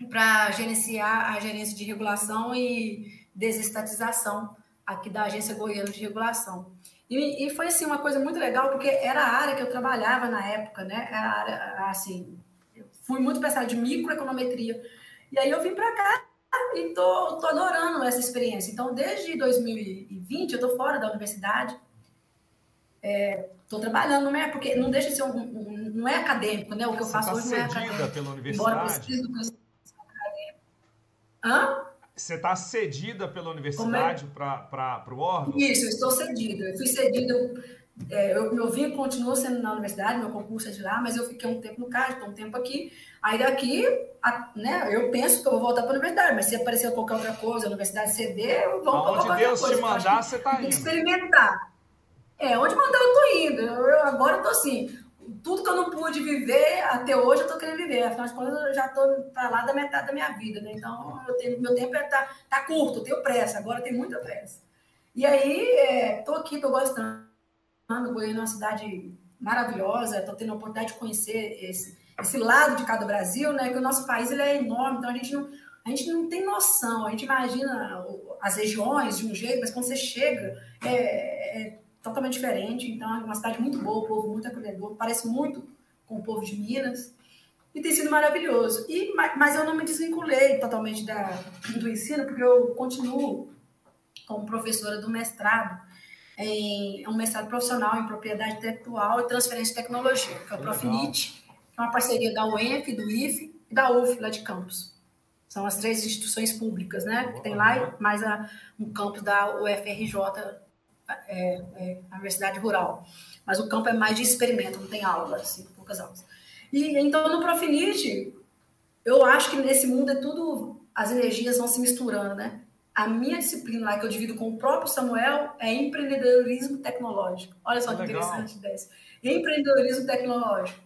para gerenciar a gerência de regulação e desestatização aqui da Agência Goiana de Regulação. E, e, foi assim uma coisa muito legal porque era a área que eu trabalhava na época, né? Era a área assim, eu fui muito para de microeconometria. E aí eu vim para cá e tô, tô adorando essa experiência. Então, desde 2020 eu tô fora da universidade. Estou é, trabalhando, né? Porque não deixa de ser um, um, não é acadêmico, né? O que eu faço tá hoje não é acadêmico. pela universidade. Embora do Hã? Você está cedida pela universidade é? para o órgão? Isso, eu estou cedida. Eu fui cedida. É, eu, meu vínculo continuou sendo na universidade, meu concurso é de lá, mas eu fiquei um tempo no CAD, estou um tempo aqui. Aí daqui né, eu penso que eu vou voltar para a universidade, mas se aparecer qualquer outra coisa, a universidade ceder, eu vou para qualquer Deus coisa. te mandar, você está indo. Experimentar. É, onde mandar eu tô indo. Eu, eu agora eu tô assim, tudo que eu não pude viver até hoje eu tô querendo viver. Afinal de contas, eu já tô para lá da metade da minha vida, né? Então, tenho, meu tempo é, tá, curto, eu tenho pressa, agora tem muita pressa. E aí, é, tô aqui, tô gostando. Goiânia é uma cidade maravilhosa, tô tendo a oportunidade de conhecer esse, esse lado de cada Brasil, né? Que o nosso país ele é enorme, então a gente não, a gente não tem noção. A gente imagina as regiões de um jeito, mas quando você chega, é, é totalmente diferente. Então, é uma cidade muito boa, o povo muito acolhedor, parece muito com o povo de Minas. E tem sido maravilhoso. E, mas eu não me desvinculei totalmente da, do ensino, porque eu continuo como professora do mestrado, em um mestrado profissional em propriedade intelectual e transferência de tecnologia, que é o Profinit, que é uma parceria da UENF, do IFE e da UF, lá de Campos. São as três instituições públicas, né? Que tem lá, mais a, um campus da UFRJ é, é, a Universidade Rural. Mas o campo é mais de experimento, não tem aula, assim, poucas aulas. E então no Profinite, eu acho que nesse mundo é tudo, as energias vão se misturando, né? A minha disciplina lá que eu divido com o próprio Samuel é empreendedorismo tecnológico. Olha só que Legal. interessante dessa. Empreendedorismo tecnológico.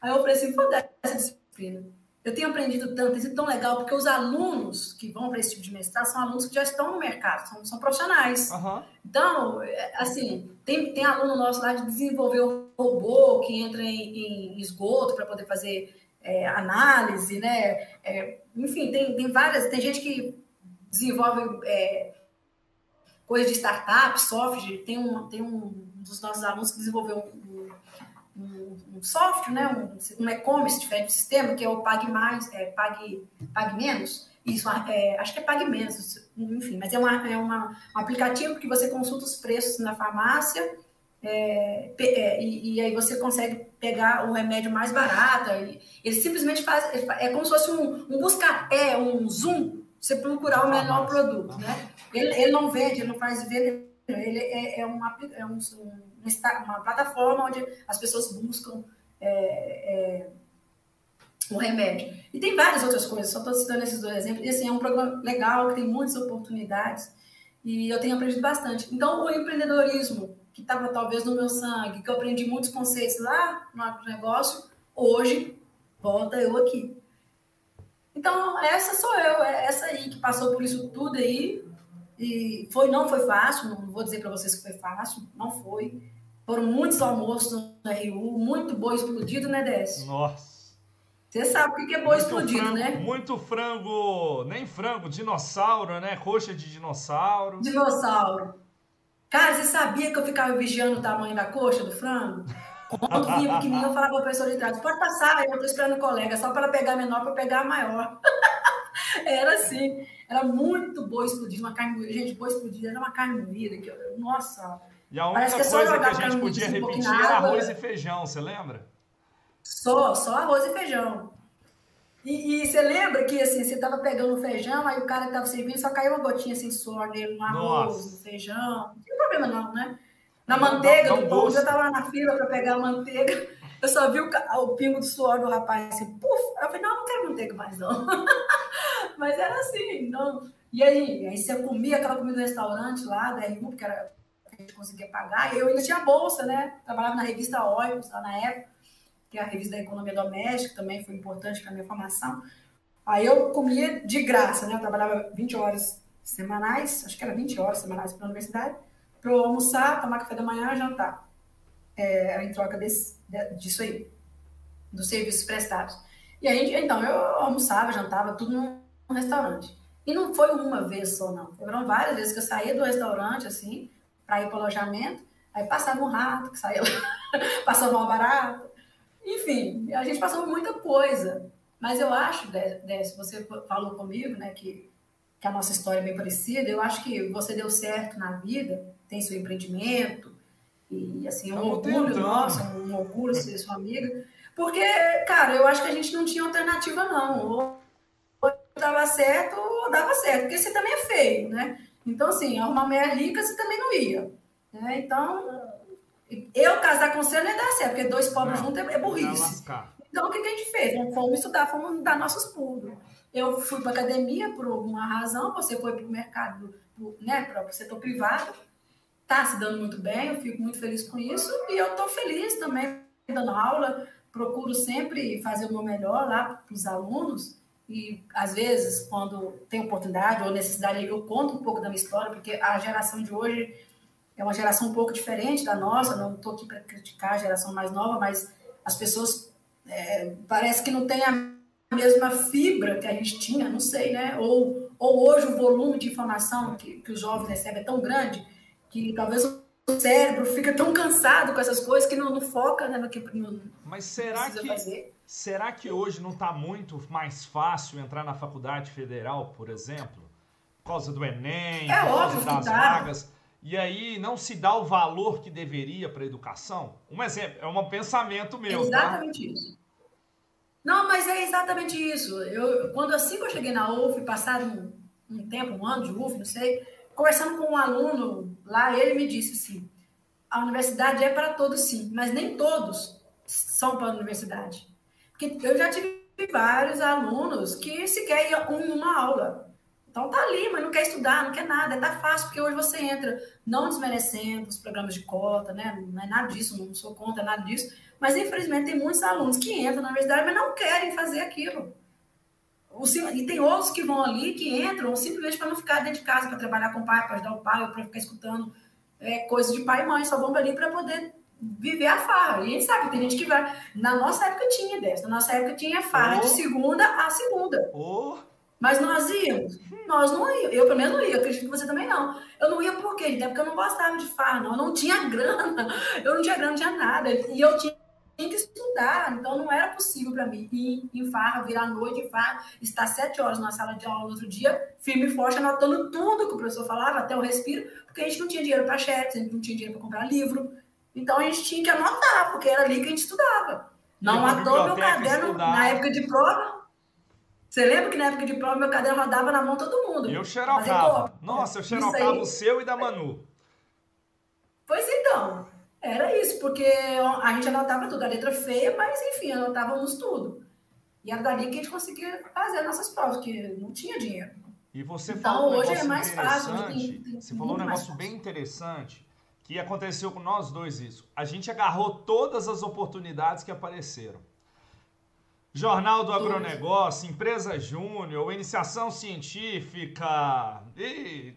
Aí eu falei assim, vou dar essa disciplina eu tenho aprendido tanto, tem sido tão legal, porque os alunos que vão para esse tipo de mestrado são alunos que já estão no mercado, são, são profissionais. Uhum. Então, é, assim, tem, tem aluno nosso lá de desenvolver o robô que entra em, em esgoto para poder fazer é, análise, né? É, enfim, tem, tem várias, tem gente que desenvolve é, coisa de startup, software, tem um, tem um dos nossos alunos que desenvolveu um, um, um software, né, um, um e-commerce diferente do sistema, que é o Pague Mais, é, Pague, Pague Menos, isso, é, acho que é Pague Menos, enfim, mas é, uma, é uma, um aplicativo que você consulta os preços na farmácia é, é, e, e, aí você consegue pegar o remédio mais barato. E, ele simplesmente faz, é como se fosse um, um busca-pé, um zoom, você procurar o melhor produto, né? Ele, ele não vende, ele não faz venda, ele é, é, uma, é um, um uma plataforma onde as pessoas buscam é, é, um remédio. E tem várias outras coisas, só estou citando esses dois exemplos. E assim, é um programa legal, que tem muitas oportunidades, e eu tenho aprendido bastante. Então, o empreendedorismo, que estava talvez no meu sangue, que eu aprendi muitos conceitos lá no negócio, hoje volta eu aqui. Então, essa sou eu, é essa aí que passou por isso tudo aí. E foi, não foi fácil, não vou dizer para vocês que foi fácil, não foi. Foram muitos almoços no RU, muito boi explodido, né, Décio? Nossa. Você sabe o que é boi muito explodido, frango, né? Muito frango, nem frango, dinossauro, né? Coxa de dinossauro. Dinossauro. Cara, você sabia que eu ficava vigiando o tamanho da coxa do frango? Quando vinha pequenininho, eu falava para a pessoa de trás, pode passar, eu estou esperando o colega, só para pegar a menor, para pegar a maior. era assim, era muito boi explodido, uma carne, gente, boi explodido era uma carne moída, que nossa, e a única que coisa que a gente podia repetir era arroz e feijão, você lembra? Só, só arroz e feijão. E, e você lembra que assim, você tava pegando o feijão, aí o cara que tava servindo só caiu uma gotinha assim, suor nele no arroz, Nossa. no feijão. Não tem problema não, né? Na manteiga não, não do pão, eu tava lá na fila para pegar a manteiga. Eu só vi o, o, pingo do suor do rapaz assim, puf! Eu falei, não, não quero manteiga mais não. Mas era assim, não. E aí, aí você comia aquela comida no restaurante lá, da RU, porque era a gente conseguia pagar. Eu ainda tinha bolsa, né? Trabalhava na revista Olhos, lá na época, que é a revista da economia doméstica, também foi importante para a minha formação. Aí eu comia de graça, né? Eu trabalhava 20 horas semanais, acho que era 20 horas semanais para a universidade, para almoçar, tomar café da manhã e jantar. É, em troca desse, disso aí, dos serviços prestados. E aí, então, eu almoçava, jantava, tudo no restaurante. E não foi uma vez só, não. Foram várias vezes que eu saía do restaurante, assim, para ir para o alojamento, aí passava um rato que saía lá, passava uma barata. Enfim, a gente passou muita coisa. Mas eu acho, Décio, você falou comigo, né, que, que a nossa história é bem parecida. Eu acho que você deu certo na vida, tem seu empreendimento, e assim, é um orgulho nosso, um orgulho ser sua amiga. Porque, cara, eu acho que a gente não tinha alternativa, não. Ou dava certo ou dava certo, porque você também é feio, né? Então, assim, arrumar mulher rica você também não ia. Né? Então, eu casar com você não ia dar certo, porque dois pobres juntos é, é burrice. Então, o que, que a gente fez? Fomos estudar, fomos dar nossos pulos. Eu fui para academia por alguma razão, você foi para o mercado, né, para o setor privado, está se dando muito bem, eu fico muito feliz com isso, e eu estou feliz também dando aula, procuro sempre fazer o meu melhor lá para os alunos, e às vezes, quando tem oportunidade ou necessidade, eu conto um pouco da minha história, porque a geração de hoje é uma geração um pouco diferente da nossa, não estou aqui para criticar a geração mais nova, mas as pessoas é, parece que não tem a mesma fibra que a gente tinha, não sei, né? Ou, ou hoje o volume de informação que, que os jovens recebem é tão grande que talvez o cérebro fica tão cansado com essas coisas que não, não foca né, no que no, Mas será que fazer. será que hoje não está muito mais fácil entrar na faculdade federal, por exemplo, por causa do Enem, é por causa das vagas? E aí não se dá o valor que deveria para a educação? Um exemplo, é um pensamento meu. Tá? Exatamente tá? isso. Não, mas é exatamente isso. Eu, quando assim que eu cheguei na UF, passado um, um tempo, um ano de UF, não sei, conversando com um aluno lá, ele me disse assim: a universidade é para todos sim, mas nem todos são para a universidade. Porque eu já tive vários alunos que sequer iam em uma aula. Então tá ali, mas não quer estudar, não quer nada, tá fácil, porque hoje você entra não desmerecendo os programas de cota, né? Não é nada disso, não sou contra nada disso, mas, infelizmente, tem muitos alunos que entram na universidade, mas não querem fazer aquilo. E tem outros que vão ali, que entram simplesmente para não ficar dentro de casa, para trabalhar com o pai, para ajudar o pai, para ficar escutando é, coisas de pai e mãe, só vão ali para poder viver a farra. E a gente sabe, tem gente que vai. Na nossa época tinha dessa. Na nossa época tinha farra oh. de segunda a segunda. Oh. Mas nós íamos. Nós não íamos. Eu, pelo menos, não ia. Eu acredito que você também não. Eu não ia por quê? Até porque eu não gostava de farra, não. Eu não tinha grana. Eu não tinha grana, não tinha nada. E eu tinha tinha que estudar, então não era possível para mim ir em farra, virar noite em farra, estar sete horas na sala de aula no outro dia, firme e forte, anotando tudo que o professor falava, até o respiro, porque a gente não tinha dinheiro para chefe, a gente não tinha dinheiro para comprar livro, então a gente tinha que anotar, porque era ali que a gente estudava. Não à toa meu caderno, estudar. na época de prova, você lembra que na época de prova meu caderno rodava na mão todo mundo? Eu xerocava. Nossa, eu xerocava o seu e da Manu. Pois então, era isso, porque a gente anotava tudo, a letra feia, mas enfim, anotávamos tudo. E era dali que a gente conseguia fazer as nossas provas, porque não tinha dinheiro. E você então, falou um hoje é mais fácil. Tem, tem você falou um negócio bem interessante que aconteceu com nós dois isso. A gente agarrou todas as oportunidades que apareceram. Jornal do Agronegócio, Empresa Júnior, Iniciação Científica e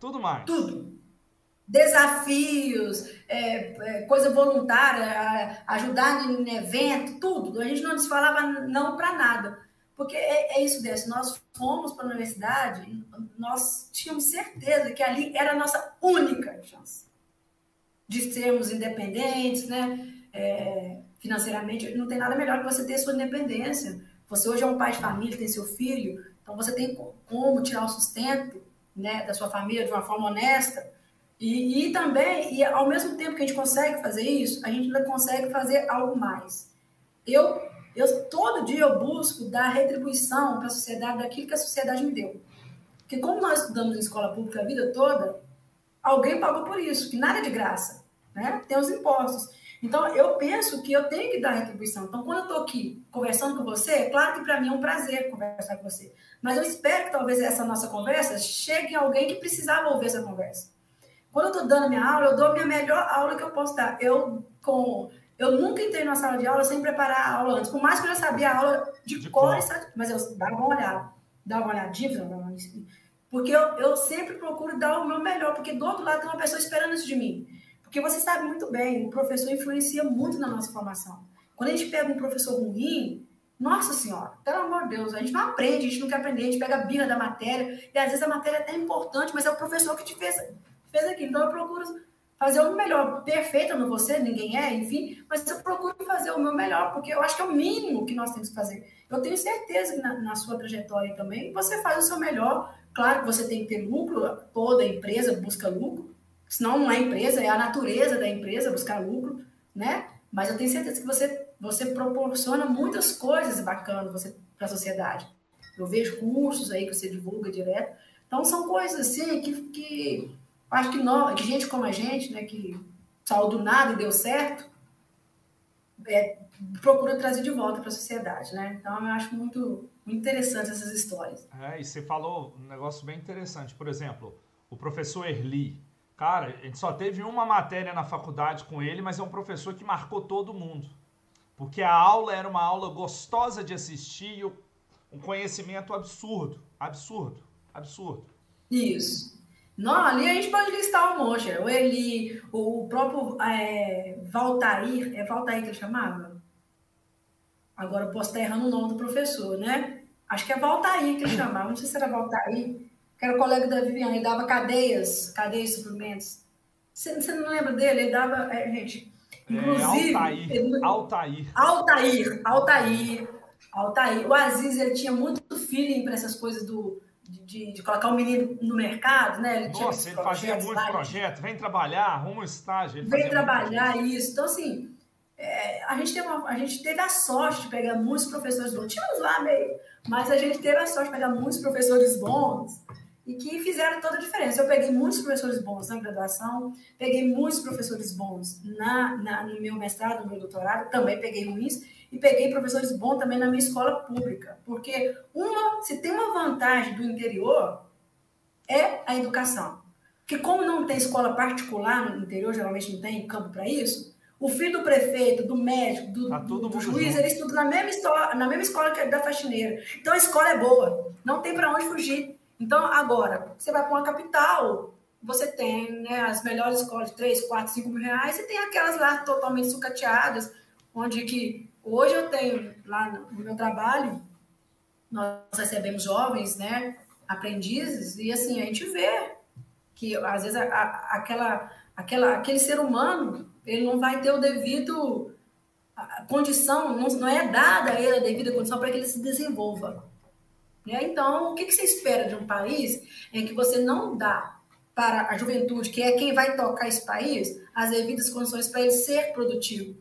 tudo mais. Tudo desafios, é, é, coisa voluntária, ajudar em evento, tudo. A gente não falava não para nada. Porque é, é isso desse. Nós fomos para a universidade, nós tínhamos certeza que ali era a nossa única chance de sermos independentes, né? É, financeiramente, não tem nada melhor que você ter sua independência. Você hoje é um pai de família, tem seu filho, então você tem como tirar o sustento né, da sua família de uma forma honesta e, e também, e ao mesmo tempo que a gente consegue fazer isso, a gente ainda consegue fazer algo mais. Eu, eu todo dia eu busco dar retribuição para a sociedade daquilo que a sociedade me deu. Porque como nós estudamos em escola pública a vida toda, alguém pagou por isso, que nada é de graça, né? Tem os impostos. Então, eu penso que eu tenho que dar retribuição. Então, quando eu estou aqui conversando com você, é claro que para mim é um prazer conversar com você. Mas eu espero que talvez essa nossa conversa chegue em alguém que precisava ouvir essa conversa. Quando eu estou dando minha aula, eu dou a minha melhor aula que eu posso dar. Eu, com, eu nunca entrei numa sala de aula sem preparar a aula antes. Por mais que eu já sabia a aula de, de cor, mas eu dava uma olhada. Dava uma olhadinha, porque eu, eu sempre procuro dar o meu melhor, porque do outro lado tem uma pessoa esperando isso de mim. Porque você sabe muito bem, o professor influencia muito na nossa formação. Quando a gente pega um professor ruim, nossa senhora, pelo amor de Deus, a gente não aprende, a gente não quer aprender, a gente pega a birra da matéria, e às vezes a matéria é até importante, mas é o professor que te fez fez. Então eu procuro fazer o melhor. Perfeita no você, ninguém é, enfim, mas eu procuro fazer o meu melhor, porque eu acho que é o mínimo que nós temos que fazer. Eu tenho certeza que na, na sua trajetória também você faz o seu melhor. Claro que você tem que ter lucro, toda empresa busca lucro, senão não é empresa, é a natureza da empresa buscar lucro, né? Mas eu tenho certeza que você, você proporciona muitas coisas bacanas para a sociedade. Eu vejo cursos aí que você divulga direto. Então, são coisas assim que, que Acho que, nós, que gente como a gente, né, que saiu do nada e deu certo, é, procura trazer de volta para a sociedade, né? Então eu acho muito, muito interessante essas histórias. É, e você falou um negócio bem interessante. Por exemplo, o professor Erli. Cara, a gente só teve uma matéria na faculdade com ele, mas é um professor que marcou todo mundo. Porque a aula era uma aula gostosa de assistir e um conhecimento absurdo. Absurdo. Absurdo. Isso. Não, ali a gente pode listar um monte. O Eli, o próprio é, Valtair, é Valtair que ele chamava? Agora eu posso estar errando o nome do professor, né? Acho que é Valtair que ele chamava, não sei se era Valtair, que era colega da Viviane, ele dava cadeias, cadeias de suprimentos. Você, você não lembra dele? Ele dava, é, gente, inclusive... É, Altair, ele, Altair. Altair, Altair, Altair. O Aziz, ele tinha muito feeling para essas coisas do de, de, colocar o menino no mercado, né? Ele Nossa, ele fazia muito lá, projeto, vem trabalhar, arruma um estágio. vem trabalhar isso. Então, assim, é, a, gente teve uma, a gente teve a sorte de pegar muitos professores bons. Tínhamos lá meio, mas a gente teve a sorte de pegar muitos professores bons e que fizeram toda a diferença. Eu peguei muitos professores bons na graduação, peguei muitos professores bons na, na, no meu mestrado, no meu doutorado, também peguei ruins, e peguei professores bons também na minha escola pública, porque uma, se tem uma vantagem do interior, é a educação. Porque como não tem escola particular no interior, geralmente não tem campo para isso, o filho do prefeito, do médico, do, tá do, do juiz, junto. eles estudam na mesma, escola, na mesma escola que a da faxineira. Então a escola é boa, não tem para onde fugir. Então, agora, você vai para uma capital, você tem né, as melhores escolas de 3, 4, 5 mil reais, e tem aquelas lá totalmente sucateadas, onde que Hoje eu tenho lá no meu trabalho, nós recebemos jovens, né, aprendizes, e assim, a gente vê que às vezes a, a, aquela, aquela, aquele ser humano, ele não vai ter o devido a condição, não, não é dada a ele a devida condição para que ele se desenvolva. Né? Então, o que, que você espera de um país em que você não dá para a juventude, que é quem vai tocar esse país, as devidas condições para ele ser produtivo?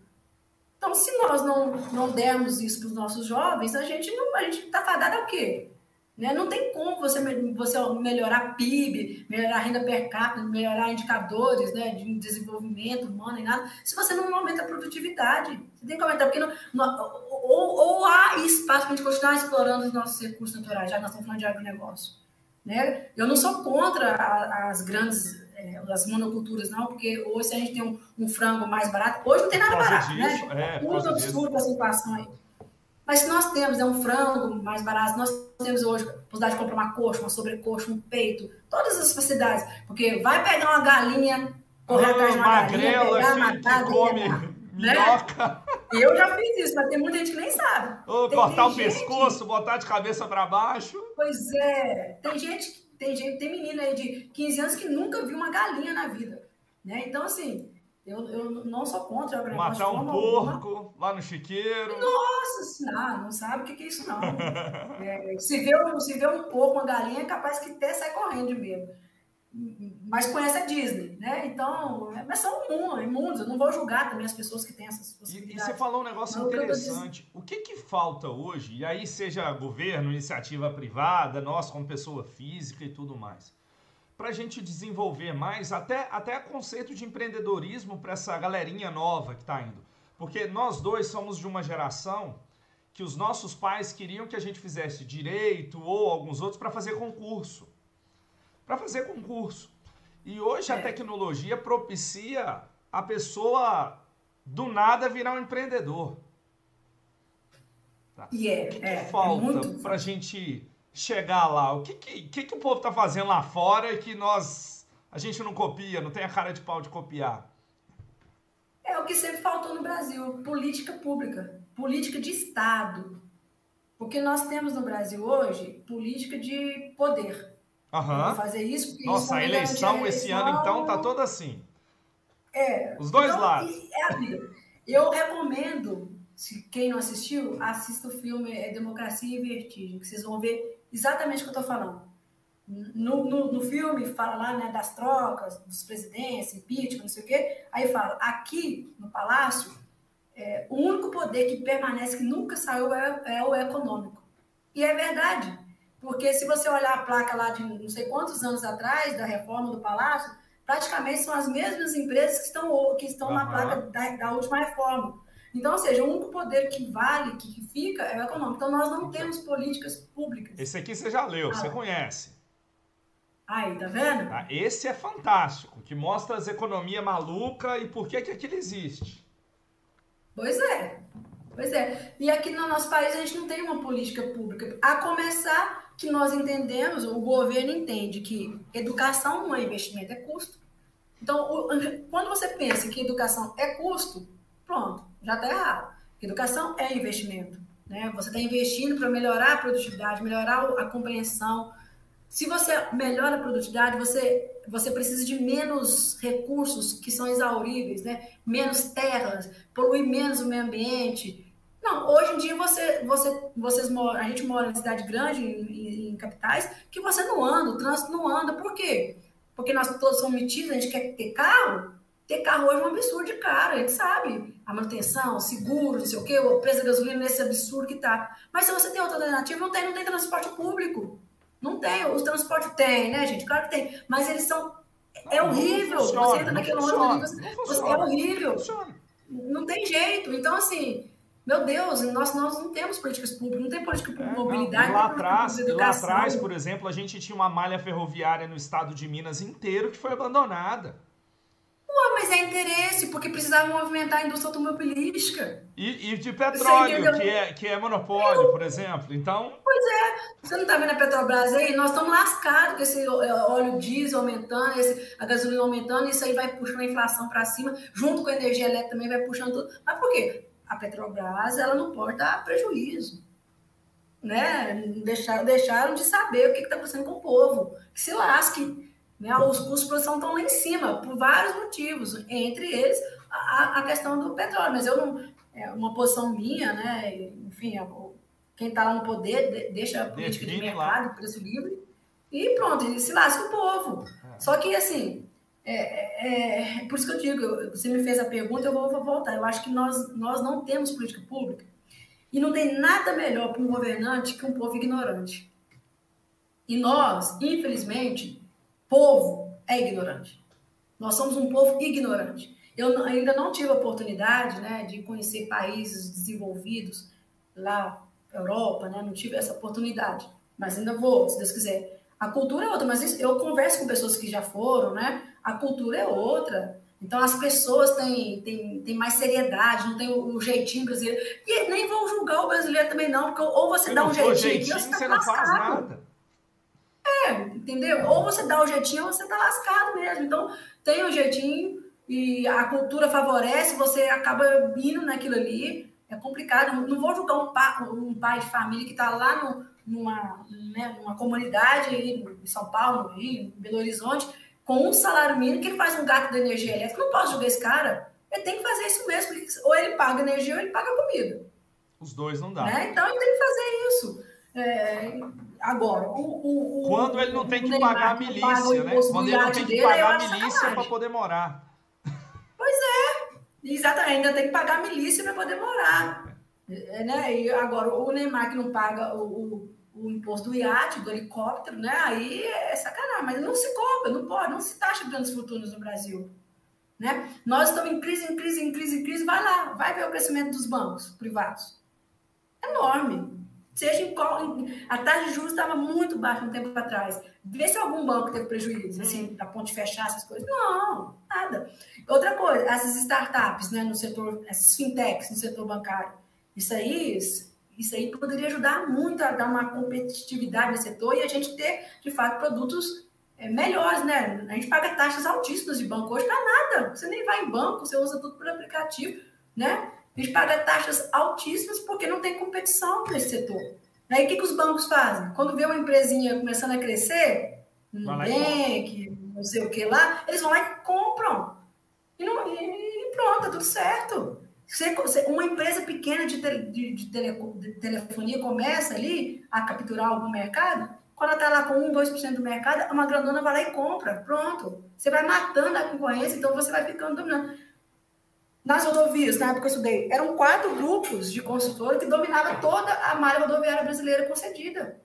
Então, se nós não, não dermos isso para os nossos jovens, a gente não a gente está fadado ao quê? Né? Não tem como você, você melhorar PIB, melhorar renda per capita, melhorar indicadores né, de desenvolvimento humano e nada, se você não aumenta a produtividade. Você tem que aumentar, porque não, não, ou, ou há espaço para a gente continuar explorando os nossos recursos naturais, já que nós estamos falando de agronegócio. Né? Eu não sou contra a, as grandes é, as monoculturas, não, porque hoje se a gente tem um, um frango mais barato, hoje não tem nada barato, né? disso, né? É, Tudo absurdo essa inflação aí. Mas se nós temos é, um frango mais barato, nós temos hoje a possibilidade de comprar uma coxa, uma sobrecoxa, um peito, todas as facilidades. Porque vai pegar uma galinha, correr atrás de uma magrela, galinha, pegar, matar, come né? minhoca. Eu já fiz isso, mas tem muita gente que nem sabe. Ou cortar o pescoço, botar de cabeça para baixo. Pois é. Tem gente tem gente, tem menina aí de 15 anos que nunca viu uma galinha na vida. Né? Então, assim, eu, eu não sou contra a Matar um porco alguma. lá no chiqueiro. Nossa senhora, não sabe o que, é isso, não. é, se, vê, se vê um porco, uma galinha, é capaz que até sai correndo de medo mas conhece a Disney, né? Então, é, mas são imundos, eu não vou julgar também as pessoas que têm essas possibilidades. E, e você falou um negócio não, interessante. O que, que falta hoje, e aí seja governo, iniciativa privada, nós como pessoa física e tudo mais, para a gente desenvolver mais até, até conceito de empreendedorismo para essa galerinha nova que está indo. Porque nós dois somos de uma geração que os nossos pais queriam que a gente fizesse direito ou alguns outros para fazer concurso para fazer concurso. E hoje é. a tecnologia propicia a pessoa do nada virar um empreendedor. Tá? E é, o que, que é, é falta é para a gente chegar lá? O que, que, que, que o povo está fazendo lá fora e que nós a gente não copia, não tem a cara de pau de copiar? É o que sempre faltou no Brasil: política pública, política de Estado. O que nós temos no Brasil hoje, política de poder. Uhum. fazer isso. Nossa, a eleição, eleição esse ano, então, tá toda assim. É. Os dois então, lados. É a vida. Eu recomendo, se quem não assistiu, assista o filme é Democracia e Vertigem, que vocês vão ver exatamente o que eu estou falando. No, no, no, filme fala lá né, das trocas, dos presidentes, impeachment, não sei o quê. Aí fala, aqui no Palácio, é, o único poder que permanece, que nunca saiu, é, é o econômico. E é verdade. Porque se você olhar a placa lá de não sei quantos anos atrás, da reforma do Palácio, praticamente são as mesmas empresas que estão, que estão uhum. na placa da, da, última reforma. Então, ou seja, o único poder que vale, que, que fica, é o econômico. Então, nós não temos políticas públicas. Esse aqui você já leu, ah, você conhece. Aí, tá vendo? Tá? Esse é fantástico, que mostra as economias malucas e por que, que aquilo existe. Pois é. Pois é. E aqui no nosso país a gente não tem uma política pública. A começar que nós entendemos, o governo entende que educação não é investimento, é custo. Então, quando você pensa que educação é custo, pronto, já está errado. Educação é investimento. Né? Você está investindo para melhorar a produtividade, melhorar a compreensão, se você melhora a produtividade, você, você precisa de menos recursos que são exauríveis, né? menos terras, poluir menos o meio ambiente. Não, hoje em dia você, você, vocês moram, a gente mora em cidade grande, capitais, que você não anda, o trânsito não anda. Por quê? Porque nós todos somos metidos, a gente quer ter carro. Ter carro hoje é um absurdo de caro, a gente sabe. A manutenção, seguro, não sei o quê, o preço da gasolina nesse absurdo que tá. Mas se você tem outra alternativa, não tem, não tem transporte público. Não tem, os transportes tem, né, gente? Claro que tem, mas eles são. É não, horrível. Não funciona, você entra naquele ônibus, é horrível. Não, não tem jeito. Então, assim, meu Deus, nós, nós não temos políticas públicas, não tem política pública de é, mobilidade. lá, atrás, lá atrás, por exemplo, a gente tinha uma malha ferroviária no estado de Minas inteiro que foi abandonada. Ué, mas é interesse, porque precisava movimentar a indústria automobilística. E, e de petróleo, que é, que é monopólio, por exemplo. Então. Pois é, você não está vendo a Petrobras aí? Nós estamos lascados com esse óleo diesel aumentando, esse, a gasolina aumentando, isso aí vai puxando a inflação para cima, junto com a energia elétrica também vai puxando tudo. Mas por quê? A Petrobras ela não pode dar prejuízo. Né? Deixaram, deixaram de saber o que está acontecendo com o povo. Que se lasque. Né? Os custos de produção estão lá em cima, por vários motivos, entre eles a, a questão do petróleo. Mas eu não. É uma posição minha, né? Enfim, quem está lá no poder deixa a política Define de mercado, lá. preço livre, e pronto, e se lasca o povo. É. Só que, assim, é, é, é, por isso que eu digo, você me fez a pergunta, eu vou, vou voltar. Eu acho que nós, nós não temos política pública e não tem nada melhor para um governante que um povo ignorante. E nós, infelizmente, povo é ignorante. Nós somos um povo ignorante. Eu ainda não tive a oportunidade né, de conhecer países desenvolvidos lá, Europa, né, não tive essa oportunidade. Mas ainda vou, se Deus quiser. A cultura é outra, mas eu converso com pessoas que já foram, né? A cultura é outra. Então as pessoas têm, têm, têm mais seriedade, não tem o, o jeitinho brasileiro. E nem vou julgar o brasileiro também, não, porque ou você Se dá um jeitinho, jeitinho você, tá você não faz nada. É, entendeu? Ou você dá o jeitinho ou você tá lascado mesmo. Então, tem o jeitinho e a cultura favorece, você acaba indo naquilo ali. É complicado. Não vou julgar um, pai, um pai de família que está lá no, numa, né, numa comunidade em São Paulo, no Rio, em Belo Horizonte, com um salário mínimo que ele faz um gato de energia elétrica. Não posso julgar esse cara. Ele tem que fazer isso mesmo, porque ou ele paga energia ou ele paga comida. Os dois não dá. Né? Então ele tem que fazer isso. É, agora, o, o, quando ele não tem que pagar a milícia, né? Quando ele não tem que pagar a milícia para poder morar. Pois é, exatamente. Ainda tem que pagar a milícia para poder morar. É, né? E agora, o Neymar que não paga o, o, o, imposto do iate, do helicóptero, né? Aí é sacanagem, mas não se cobra, não pode, não se taxa grandes fortunas no Brasil. Né? Nós estamos em crise, em crise, em crise, em crise. Vai lá, vai ver o crescimento dos bancos privados. Enorme. Seja em qual. A taxa de juros estava muito baixa um tempo atrás. Vê se algum banco teve prejuízo, assim, da ponte fechar, essas coisas. Não, nada. Outra coisa, essas startups, né, no setor, essas fintechs no setor bancário. Isso aí, isso aí poderia ajudar muito a dar uma competitividade nesse setor e a gente ter, de fato, produtos é, melhores, né? A gente paga taxas altíssimas de banco hoje para nada. Você nem vai em banco, você usa tudo por aplicativo, né? A gente paga taxas altíssimas porque não tem competição nesse setor. Aí o que, que os bancos fazem? Quando vê uma empresinha começando a crescer, Nubank, não sei o que lá, eles vão lá e compram. E, não, e pronto, tá tudo certo. Uma empresa pequena de, de, de, tele, de, telefonia começa ali a capturar algum mercado, quando ela está lá com 1, 2% do mercado, uma grandona vai lá e compra. Pronto. Você vai matando a concorrência, então você vai ficando dominando. Nas rodovias, na época que eu estudei, eram quatro grupos de consultores que dominavam toda a malha rodoviária brasileira concedida,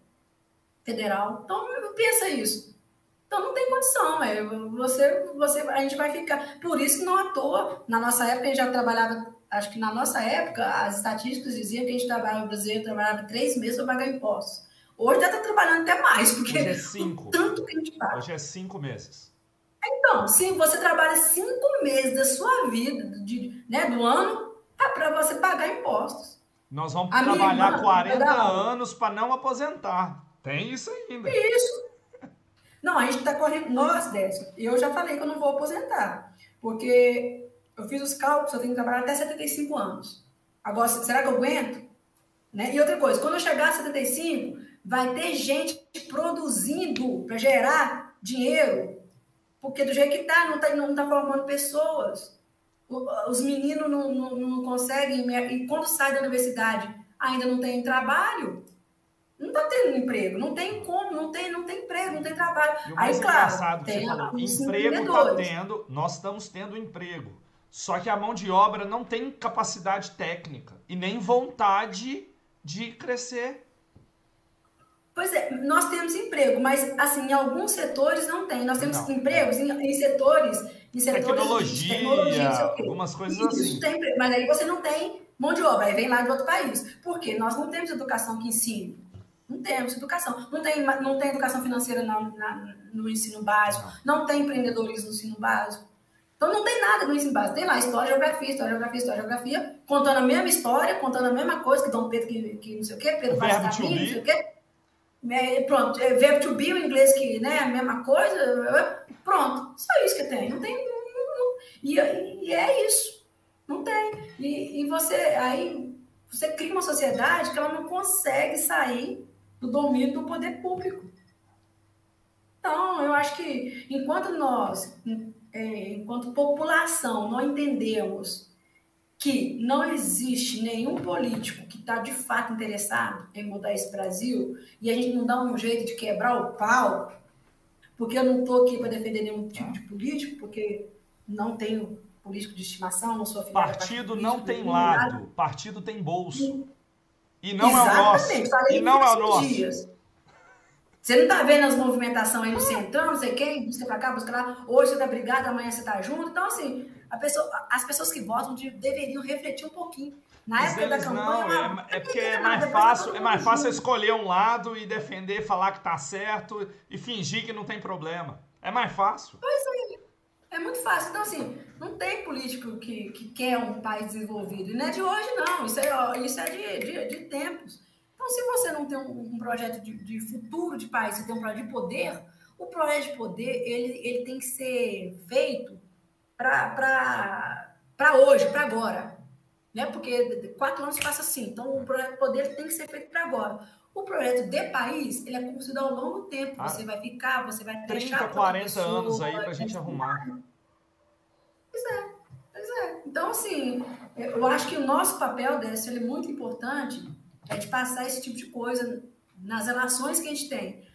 federal. Então, pensa isso. Então, não tem condição, é, você, você, a gente vai ficar... Por isso não à toa, na nossa época, a gente já trabalhava acho que na nossa época, as estatísticas diziam que a gente trabalhava, o brasileiro trabalhava três meses para pagar impostos. Hoje já está trabalhando até mais, porque Hoje é cinco. tanto que a gente paga. Hoje é cinco meses. Então, se você trabalha cinco meses da sua vida, de, né, do ano, é para você pagar impostos. Nós vamos a trabalhar irmã, 40 anos para não aposentar. Tem isso ainda. Isso. Não, a gente está correndo. Nós, Décio, eu já falei que eu não vou aposentar. Porque eu fiz os cálculos, eu tenho que trabalhar até 75 anos. Agora, será que eu aguento? Né? E outra coisa, quando eu chegar a 75, vai ter gente produzindo para gerar dinheiro. Porque do jeito que está, não está não tá formando pessoas. Os meninos não, não, não conseguem, e quando sai da universidade, ainda não tem trabalho não está tendo emprego, não tem como, não tem, não tem emprego, não tem trabalho. Aí, claro, tem falou, emprego está tendo, nós estamos tendo emprego. Só que a mão de obra não tem capacidade técnica e nem vontade de crescer. Pois é, nós temos emprego, mas assim, em alguns setores não tem. Nós temos não. empregos em, em, setores, em setores tecnologia, de tecnologia algumas coisas isso, assim. Tem, mas aí você não tem mão de obra, aí vem lá do outro país. Por quê? Nós não temos educação que ensine. Não temos educação. Não tem, não tem educação financeira na, na, no ensino básico. Não tem empreendedorismo no ensino básico. Então não tem nada no ensino básico. Tem lá história, geografia, história, geografia, história, geografia, contando a mesma história, contando a mesma coisa, que Dom Pedro que, que não sei o quê, Pedro Vaz não sei o quê. É, pronto, é, verbo to be, o inglês que, né, a mesma coisa, pronto, só isso que tem, não tem, não, não, e, e, é isso, não tem, e, e você, aí, você cria uma sociedade que ela não consegue sair do domínio do poder público. Então, eu acho que enquanto nós, é, enquanto população, não entendemos que não existe nenhum político que está de fato interessado em mudar esse Brasil e a gente não dá um jeito de quebrar o pau, porque eu não estou aqui para defender nenhum tipo de político, porque não tenho político de estimação, não sou filha Partido não tem lado, partido tem bolso. E não Exatamente, é o nosso. E não é o nosso. Dias. Você não está vendo as movimentações aí no centrão, não sei quem, busca para cá, busca lá. Hoje você está brigado, amanhã você está junto. Então, assim, pessoa, as pessoas que votam deveriam refletir um pouquinho. Na Mas época da campanha. Não, é, é porque é mais fácil, é mais fácil escolher um lado e defender, falar que está certo e fingir que não tem problema. É mais fácil. Pois é. É muito fácil. Então, assim, não tem político que, que quer um país desenvolvido. E não é de hoje, não. Isso é, isso é de, de, de tempos. Então, se você não tem um, um projeto de, de, futuro de país, você tem um projeto de poder, o projeto de poder ele, ele tem que ser feito para hoje, para agora. Né? Porque quatro anos passa assim. Então, o projeto de poder tem que ser feito para agora. O projeto de país, ele é construído ao longo do tempo. Ah, você vai ficar, você vai 30, deixar 40 pessoa, anos aí para a gente arrumar. Pois é, pois é. Então, assim, eu acho que o nosso papel, Décio, ele é muito importante, é de passar esse tipo de coisa nas relações que a gente tem.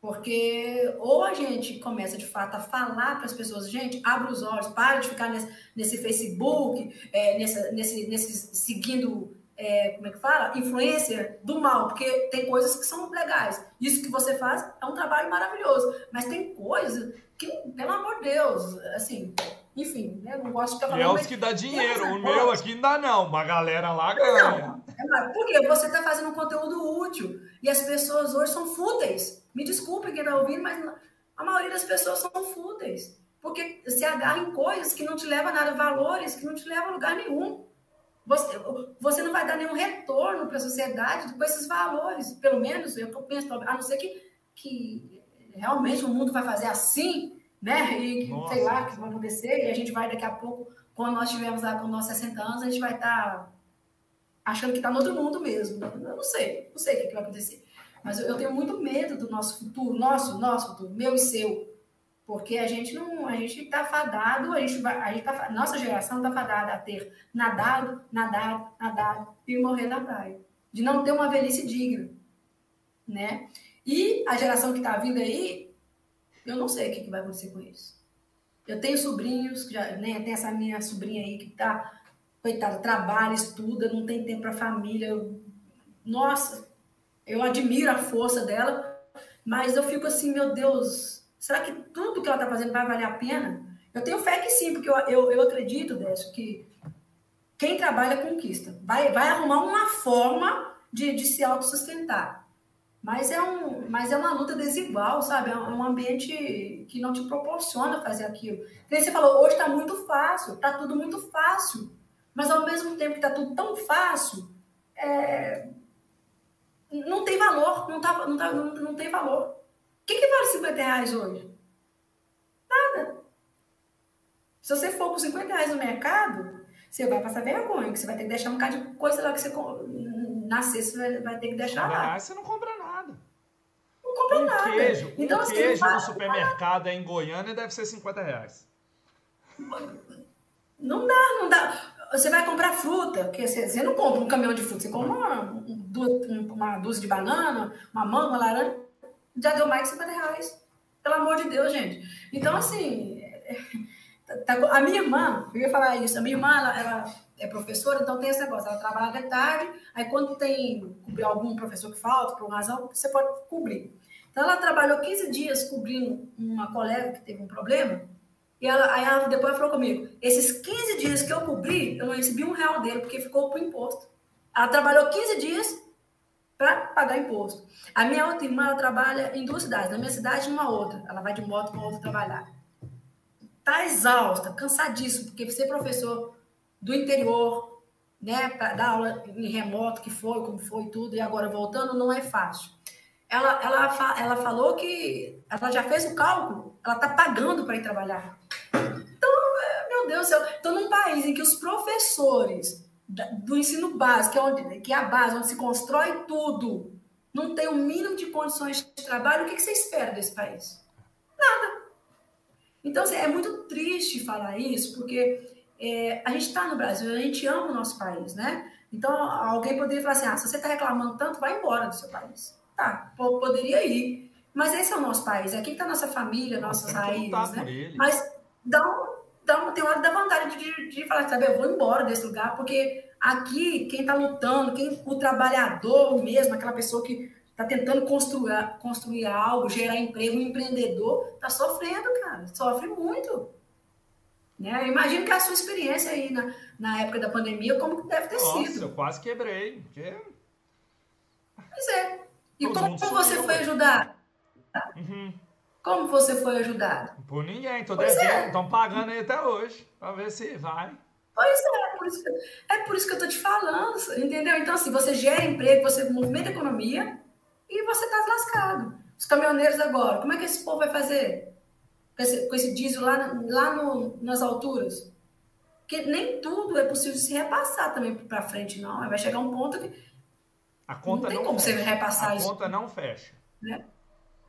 Porque ou a gente começa de fato a falar para as pessoas, gente, abre os olhos, para de ficar nesse, nesse Facebook, é, nessa, nesse, nesse seguindo é, como é que fala? Influencer do mal, porque tem coisas que são legais. Isso que você faz é um trabalho maravilhoso, mas tem coisas que, pelo amor de Deus, assim, enfim, né? Não gosto de ficar falando. é os que dá dinheiro, o meu aqui não dá, não. Uma galera lá ganha. Não, porque você está fazendo um conteúdo útil e as pessoas hoje são fúteis. Me desculpe quem está ouvindo, mas a maioria das pessoas são fúteis. Porque se agarra em coisas que não te levam a nada, valores que não te levam a lugar nenhum. Você, você não vai dar nenhum retorno para a sociedade com esses valores, pelo menos é eu penso, a não ser que, que realmente o mundo vai fazer assim, né? E Nossa. sei lá o que vai acontecer, e a gente vai daqui a pouco, quando nós estivermos lá com nossos 60 anos, a gente vai estar tá achando que está no outro mundo mesmo. Eu não sei, não sei o que, que vai acontecer. Mas eu, eu tenho muito medo do nosso futuro, nosso, nosso futuro, meu e seu. Porque a gente não, a gente está fadado, a gente vai, a gente tá, nossa geração está fadada a ter nadado, nadado, nadado e morrer na praia, de não ter uma velhice digna, né? E a geração que está vindo aí, eu não sei o que, que, vai acontecer com isso. Eu tenho sobrinhos, já, né, tem essa minha sobrinha aí que está, coitada, trabalha, estuda, não tem tempo para família. Eu, nossa, eu admiro a força dela, mas eu fico assim, meu Deus, Será que tudo que ela está fazendo vai valer a pena? Eu tenho fé que sim, porque eu, eu, eu acredito, Décio, que quem trabalha conquista. Vai, vai arrumar uma forma de, de se autossustentar. Mas é, um, mas é uma luta desigual, sabe? É um ambiente que não te proporciona fazer aquilo. Você falou, hoje está muito fácil, está tudo muito fácil. Mas ao mesmo tempo que está tudo tão fácil, é... não tem valor, não, tá, não, tá, não, não tem valor. O que, que vale 50 reais hoje? Nada. Se você for com 50 reais no mercado, você vai passar vergonha, que você vai ter que deixar um bocado de coisa lá que você nascer, você vai, vai ter que deixar lá. Você não compra nada. Compra um nada. Queijo, então, um assim, queijo no supermercado vai... em Goiânia deve ser 50 reais. Não dá, não dá. Você vai comprar fruta, que você, você não compra um caminhão de fruta, você compra uma, uma dúzia de banana, uma manga, uma laranja, já deu mais de 50 reais. Pelo amor de Deus, gente. Então, assim, tá, a minha irmã, eu ia falar isso, a minha irmã, ela, ela é professora, então tem esse negócio, ela trabalha de tarde, aí quando tem algum professor que falta, por uma razão, você pode cobrir. Então ela trabalhou 15 dias cobrindo uma colega que teve um problema, e ela, aí ela depois falou comigo, esses 15 dias que eu cobri, eu não recebi um real dele, porque ficou pro imposto. Ela trabalhou 15 dias para pagar imposto. A minha outra irmã, ela trabalha em duas cidades, na minha cidade e numa outra. Ela vai de moto para outra trabalhar. Tá exausta, cansadíssimo, porque ser professor do interior, né, para dar aula em remoto, que foi, como foi tudo, e agora voltando, não é fácil. Ela, ela, ela falou que ela já fez o cálculo, ela está pagando para ir trabalhar. Então, meu Deus do céu, estou num país em que os professores do ensino básico, que é, onde, que é a base, onde se constrói tudo, não tem o mínimo de condições de trabalho, o que, que você espera desse país? Nada. Então, assim, é muito triste falar isso, porque é, a gente está no Brasil, a gente ama o nosso país, né? Então, alguém poderia falar assim: ah, se você está reclamando tanto, vai embora do seu país. Tá, poderia ir. Mas esse é o nosso país, aqui está nossa família, nossas raízes, né? Mas dá um, dá um, tem hora da vontade de, de falar, sabe, eu vou embora desse lugar, porque aqui quem está lutando, quem, o trabalhador mesmo, aquela pessoa que está tentando construir, construir algo, gerar emprego, um empreendedor, está sofrendo, cara, sofre muito. Né? Eu imagino que a sua experiência aí na, na época da pandemia, como que deve ter Nossa, sido. eu quase quebrei. Porque... Pois é. E como você foi ajudado? Uhum. Como você foi ajudado? Por ninguém, tô estão é. pagando aí até hoje, para ver se vai. Pois é, é por, isso que, é por isso que eu tô te falando, entendeu? Então, assim, você gera emprego, você movimenta a economia e você tá lascado. Os caminhoneiros agora, como é que esse povo vai fazer? com esse, com esse diesel lá, lá no, nas alturas. Porque nem tudo é possível se repassar também para frente, não. Vai chegar um ponto que. A conta não tem não como fecha. você repassar a isso. A conta não fecha. Né?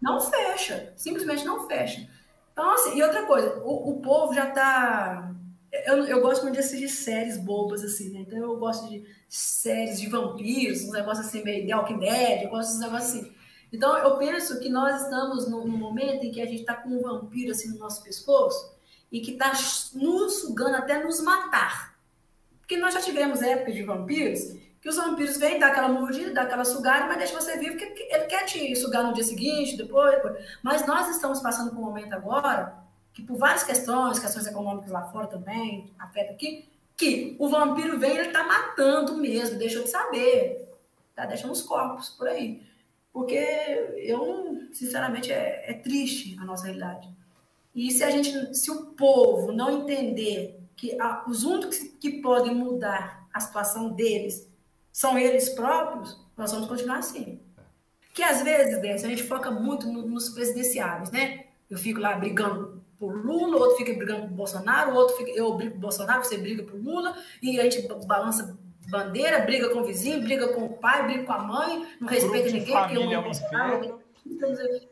Não fecha. Simplesmente não fecha. Então, assim, e outra coisa, o, o povo já está. Eu, eu gosto muito de assistir séries bobas, assim, né? Então eu gosto de séries de vampiros, uns negócios assim, meio The Walking Dead, eu gosto dos negócios assim. Então, eu penso que nós estamos num, momento em que a gente está com um vampiro assim no nosso pescoço e que está nos sugando até nos matar. Porque nós já tivemos épocas de vampiros que os vampiros vêm, dar aquela mordida, dar aquela sugada, mas deixa você vivo, porque ele quer te sugar no dia seguinte, depois. Mas nós estamos passando por um momento agora, que por várias questões, questões econômicas lá fora também, afeta aqui, que o vampiro vem, ele está matando mesmo, deixou de saber, tá deixando os corpos por aí. Porque eu, sinceramente, é, é triste a nossa realidade. E se a gente, se o povo não entender que os únicos que podem mudar a situação deles são eles próprios, nós vamos continuar assim. Que às vezes, Décio, a gente foca muito no, nos presidenciáveis, né? Eu fico lá brigando por Lula, outro fica brigando por Bolsonaro, outro fica, eu brigo por Bolsonaro, você briga por Lula, e a gente balança bandeira, briga com o vizinho, briga com o pai, briga com a mãe, não respeita ninguém, porque é Bolsonaro,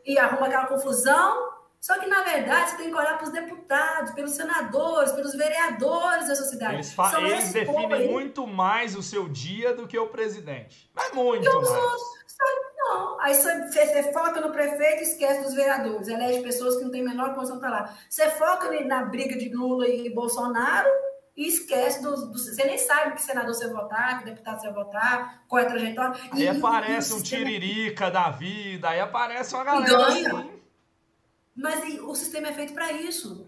e arruma aquela confusão. Só que, na verdade, você tem que olhar para os deputados, pelos senadores, pelos vereadores da sociedade. Eles, fa eles definem muito mais o seu dia do que o presidente. Mas muito mais. Outros, não. Aí você, foca no prefeito e esquece dos vereadores. Elege pessoas que não têm a menor condição para lá. Você foca na briga de Lula e Bolsonaro e esquece dos. Do, você nem sabe que senador você vai votar, que deputado você vai votar, qual é a trajetória. Aí e, aparece e, um sistema... tiririca da vida, aí aparece uma galera. Ganha. Assim. Mas o sistema é feito para isso.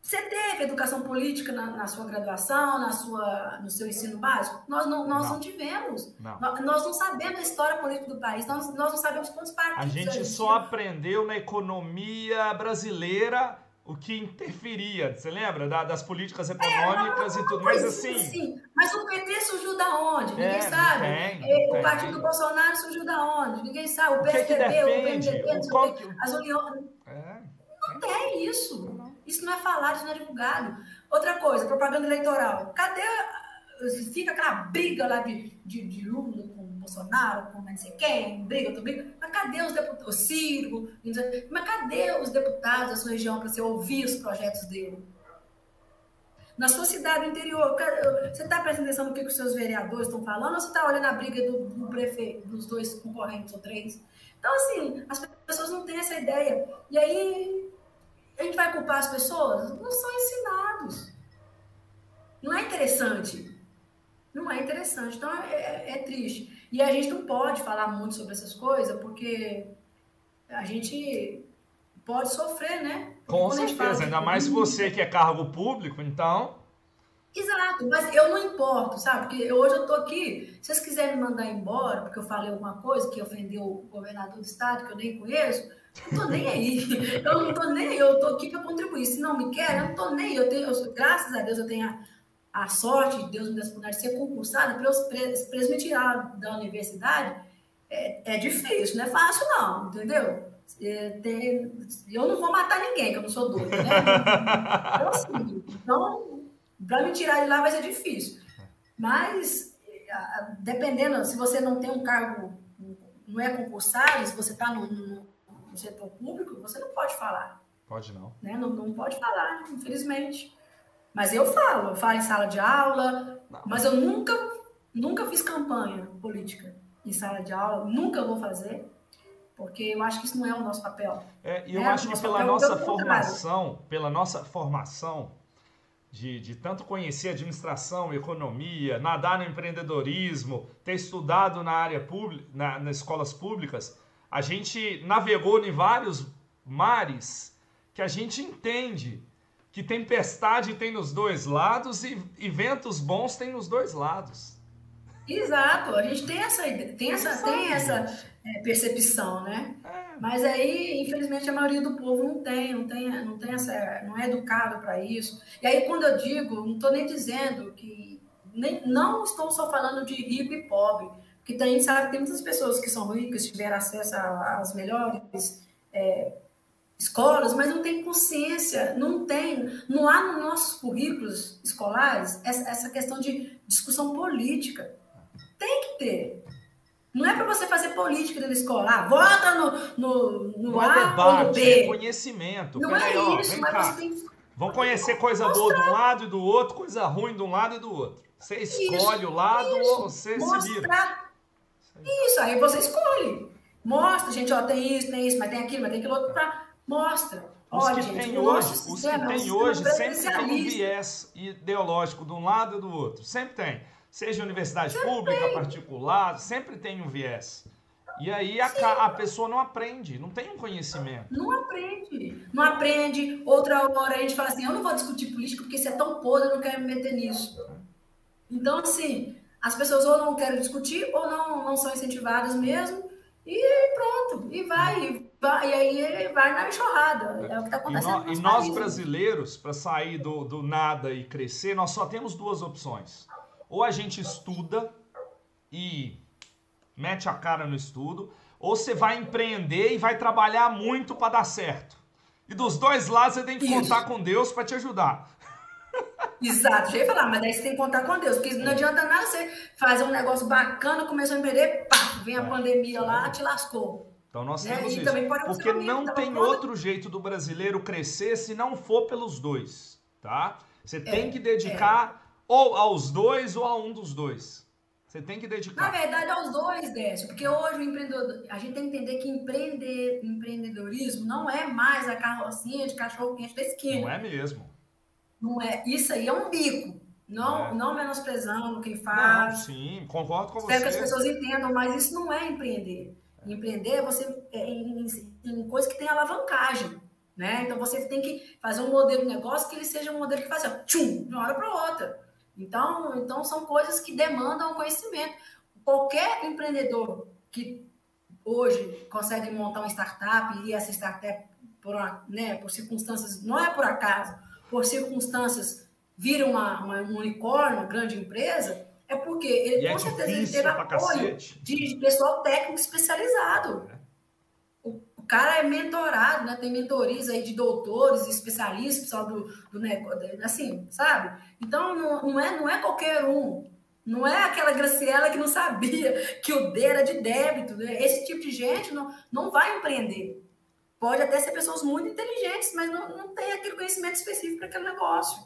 Você teve educação política na, na, sua graduação, na sua, no seu ensino básico? Nós não, nós não. não tivemos. Não. Nós, nós, não sabemos a história política do país, nós, nós não sabemos quantos partidos. A gente só aprendeu na economia brasileira o que interferia. Você lembra da, das políticas econômicas é, e tudo? Mas assim. Sim, mas o PT surgiu da onde? Ninguém é, sabe. Tem, é, o partido do Bolsonaro surgiu da onde? Ninguém sabe. O, o PSDB, o PMDB, as uniões. É, não tem isso. Isso não é falado, isso não é divulgado. Outra coisa, propaganda eleitoral. Cadê. Fica aquela briga lá de, de, de Lula com Bolsonaro, com não sei quem, briga, outra briga. Mas cadê os deputados? O Ciro, mas cadê os deputados da sua região para você ouvir os projetos dele? Na sua cidade, interior, você está prestando atenção no que, que os seus vereadores estão falando ou você está olhando a briga do, do prefeito, dos dois concorrentes ou três? Então, assim, as pessoas não têm essa ideia. E aí, a gente vai culpar as pessoas? Não são ensinados. Não é interessante. Não é interessante. Então é, é, é, triste. E a gente não pode falar muito sobre essas coisas porque a gente pode sofrer, né? Com certeza, ainda mais se você que é cargo público, então. Exato, mas eu não importo, sabe? Porque hoje eu tô aqui. Se vocês quiserem me mandar embora, porque eu falei alguma coisa que ofendeu o governador do estado, que eu nem conheço, não tô nem aí. Eu não tô nem aí, eu tô aqui para contribuir. Se não me quer, eu não tô nem aí. Eu tenho, eu, graças a Deus, eu tenho a, a sorte de Deus me dar de ser concursada para me tirar da universidade. É, é difícil, não é fácil, não, entendeu? É, tem, eu não vou matar ninguém, que eu não sou doida, né? Então, assim, então, para me tirar de lá vai ser difícil. Mas, dependendo, se você não tem um cargo, não é concursado, se você está no, no, no setor público, você não pode falar. Pode não. Né? Não, não pode falar, infelizmente. Mas eu falo, eu falo em sala de aula, não. mas eu nunca, nunca fiz campanha política em sala de aula, nunca vou fazer, porque eu acho que isso não é o nosso papel. É, e eu é, acho que pela nossa formação, pela nossa formação, de, de, tanto conhecer administração, economia, nadar no empreendedorismo, ter estudado na área pública, na, nas escolas públicas, a gente navegou em vários mares que a gente entende que tempestade tem nos dois lados e, e ventos bons tem nos dois lados. Exato, a gente tem essa, tem essa, tem essa é, percepção, né? É. Mas aí, infelizmente, a maioria do povo não tem, não tem, não tem essa, não é educado para isso. E aí, quando eu digo, não estou nem dizendo que, nem, não estou só falando de rico e pobre, porque a gente sabe que tem muitas pessoas que são ricas, tiveram acesso às melhores é, escolas, mas não tem consciência, não tem, não há nos nossos currículos escolares essa, essa questão de discussão política. Tem que ter. Não é para você fazer política dentro da escola. Ah, vota no, no, no não A debate, no B. É conhecimento. Não Pera é aí, isso, mas cá. você tem Vão conhecer coisa mostrar. boa de um lado e do outro, coisa ruim de um lado e do outro. Você escolhe isso, o lado isso. ou você mostrar. se vira. Isso, aí você escolhe. Mostra, gente, ó, tem isso, tem isso, mas tem aquilo, mas tem aquilo outro, pra... mostra. Os Olha, que gente, tem hoje, os que tem hoje sempre tem um viés ideológico de um lado e do outro. Sempre tem. Seja universidade sempre pública, tem. particular, sempre tem um viés. E aí a, a, pessoa não aprende, não tem um conhecimento. Não aprende. Não aprende. Outra hora a gente fala assim, eu não vou discutir política porque isso é tão podre, eu não quero me meter nisso. Então, assim, as pessoas ou não querem discutir ou não, não são incentivadas mesmo e pronto, e vai, e, vai, e aí vai na enxurrada. É o que está acontecendo. E, no, e nós brasileiros, para sair do, do nada e crescer, nós só temos duas opções. Ou a gente estuda e mete a cara no estudo, ou você vai empreender e vai trabalhar muito para dar certo. E dos dois lados você tem que Isso. contar com Deus para te ajudar. Exato, já ia falar, mas daí você tem que contar com Deus, porque não adianta nada você fazer um negócio bacana, começar a empreender, pá, vem a é, pandemia lá, te lascou. Então nós né? temos isso. Porque não tem outro jeito do brasileiro crescer se não for pelos dois, tá? Você tem é, que dedicar é. ou aos dois ou a um dos dois. Você tem que dedicar. Na verdade, aos dois, Décio, porque hoje o empreendedor, a gente tem que entender que empreender, empreendedorismo não é mais a carrocinha de cachorro quente da esquina. Não é mesmo. Não é, isso aí é um bico. Não, é. não menosprezando quem faz. Não, sim, concordo com Espero você. que as pessoas entendam, mas isso não é empreender. Empreender é você é em, em coisa que tem alavancagem. Né? Então você tem que fazer um modelo de negócio que ele seja um modelo que faça tchum, de uma hora para outra. Então, então são coisas que demandam conhecimento. Qualquer empreendedor que hoje consegue montar uma startup e essa startup por, uma, né, por circunstâncias, não é por acaso, por circunstâncias vira uma, uma um unicórnio, uma grande empresa, é porque ele e com é certeza ele teve apoio de pessoal técnico especializado. É. O, o, cara é mentorado, né? Tem mentorias aí de doutores, especialistas, pessoal do, do negócio, assim, sabe? Então não, não, é, não é qualquer um. Não é aquela Graciela que não sabia que o D era de débito. Né? Esse tipo de gente não, não vai empreender. Pode até ser pessoas muito inteligentes, mas não, não tem aquele conhecimento específico para aquele negócio.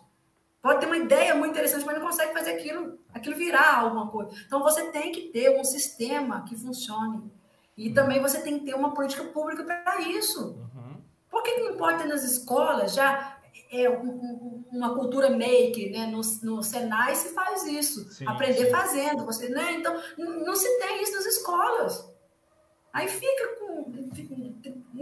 Pode ter uma ideia muito interessante, mas não consegue fazer aquilo, aquilo virar alguma coisa. Então você tem que ter um sistema que funcione. E também você tem que ter uma política pública para isso. Uhum. Por que não pode ter nas escolas já é, um, uma cultura make, né? No, no Senai se faz isso. Sim, aprender sim. fazendo. Você, né? Então, não se tem isso nas escolas. Aí fica com.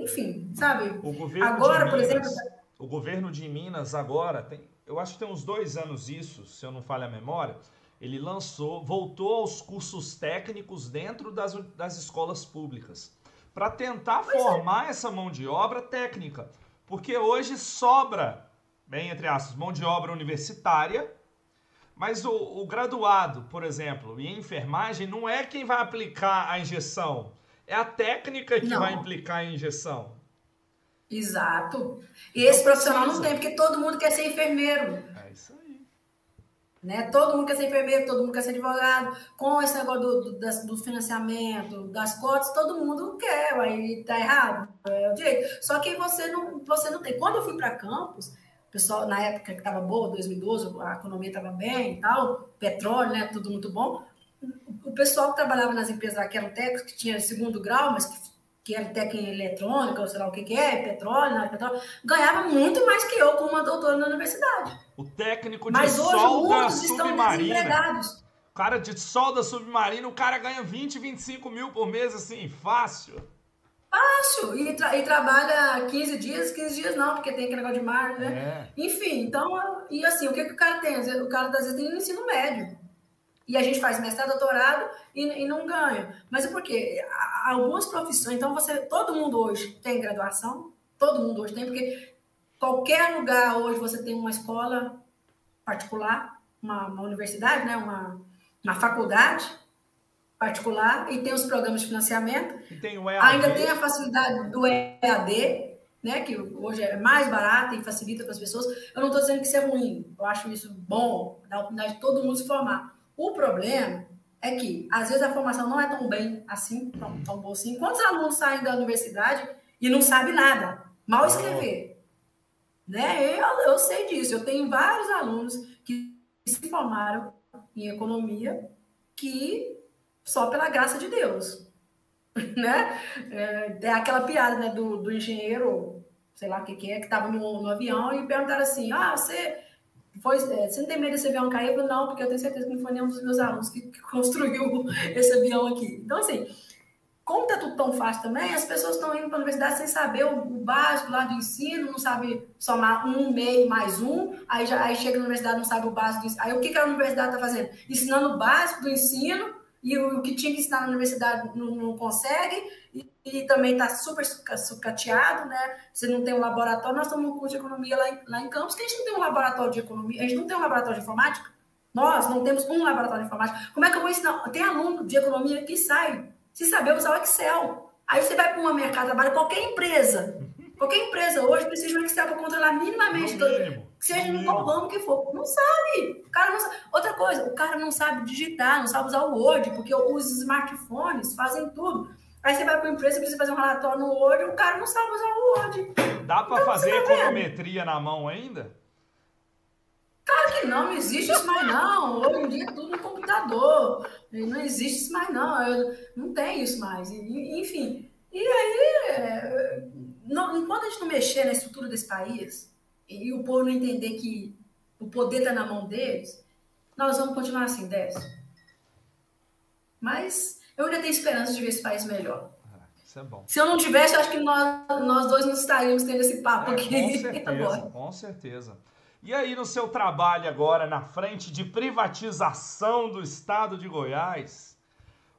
Enfim, sabe? O governo agora, por exemplo. O governo de Minas agora tem eu acho que tem uns dois anos isso, se eu não falho a memória, ele lançou, voltou aos cursos técnicos dentro das, das escolas públicas, para tentar pois é. formar é. essa mão de obra técnica. Porque hoje sobra, bem entre aspas, mão de obra universitária, mas o, o graduado, por exemplo, em enfermagem, não é quem vai aplicar a injeção, é a técnica que não. vai implicar a injeção. Exato. E esse profissional não tem, porque todo mundo quer ser enfermeiro. É isso aí. Né? Todo mundo quer ser enfermeiro, todo mundo quer ser advogado. Com esse negócio do, do, das, do financiamento, das cotas, todo mundo quer. Aí tá errado. É o direito. Só que você não, você não tem. Quando eu fui para campus, pessoal, na época que estava boa, 2012, a economia estava bem e tal, petróleo, né? Tudo muito bom. O pessoal que trabalhava nas empresas lá, que eram técnicos, que tinha segundo grau, mas que que era técnico em eletrônica, ou sei lá o que, que é, petróleo, não petróleo, ganhava muito mais que eu como uma doutora na universidade. O técnico de Mas solda submarina. O cara de solda submarina, o cara ganha 20, 25 mil por mês, assim, fácil. Fácil. E, tra e trabalha 15 dias, 15 dias não, porque tem aquele negócio de mar, né? É. Enfim, então, e assim, o que, que o cara tem? O cara, às vezes, tem ensino médio. E a gente faz mestrado, doutorado e, e não ganha. Mas é porque algumas profissões, então você, todo mundo hoje tem graduação, todo mundo hoje tem, porque qualquer lugar hoje você tem uma escola particular, uma, uma universidade, né, uma, uma faculdade particular e tem os programas de financiamento. Tem Ainda tem a facilidade do EAD, né, que hoje é mais barato e facilita para as pessoas. Eu não estou dizendo que isso é ruim, eu acho isso bom, dá a oportunidade de todo mundo se formar. O problema é que, às vezes, a formação não é tão bem assim, tão, tão boa assim. Quantos alunos saem da universidade e não sabem nada? Mal escrever. Né? Eu, eu sei disso. Eu tenho vários alunos que se formaram em economia que só pela graça de Deus. né? É, é aquela piada né, do, do engenheiro, sei lá o que, que é, que estava no, no avião e perguntaram assim: ah, você foi, é, você não tem medo desse avião cair? Eu falei, não, porque eu tenho certeza que não foi nenhum dos meus alunos que, que construiu esse avião aqui. Então, assim, como está tudo tão fácil também, as pessoas estão indo para a universidade sem saber o, o, básico lá do ensino, não sabe somar um, meio, mais um, aí, já, aí chega na universidade não sabe o básico do ensino. Aí o que, que a universidade está fazendo? Ensinando o básico do ensino, e o, o, que tinha que ensinar na universidade não, não consegue, e, e também está super sucateado, né? Você não tem um laboratório, nós estamos no curso de economia lá em, lá em Campos, que a gente não tem um laboratório de economia, a gente não tem um laboratório de informática, nós não temos um laboratório de informática. Como é que eu vou ensinar? Tem aluno de economia que sai se saber usar o Excel. Aí você vai para uma mercado de trabalho, qualquer empresa, qualquer empresa hoje precisa de um Excel para controlar minimamente, todo, seja no qual ramo que for. Não sabe. O cara não sabe. Outra coisa, o cara não sabe digitar, não sabe usar o Word, porque os smartphones fazem tudo. Aí você vai para uma empresa e precisa fazer um relatório no Word, o cara não sabe usar o Word. Dá para então, fazer tá econometria na mão ainda? Claro que não, não existe isso mais não. Hoje em dia é tudo no computador. Não existe isso mais não. Não tem isso mais. Enfim. E aí, é, não, enquanto a gente não mexer na estrutura desse país e o povo não entender que o poder está na mão deles, nós vamos continuar assim, Décio. Mas eu ainda tenho esperança de ver esse país melhor. Isso é bom. Se eu não tivesse, eu acho que nós, nós dois não estaríamos tendo esse papo é, aqui. Com certeza, agora. com certeza. E aí, no seu trabalho agora na frente de privatização do estado de Goiás,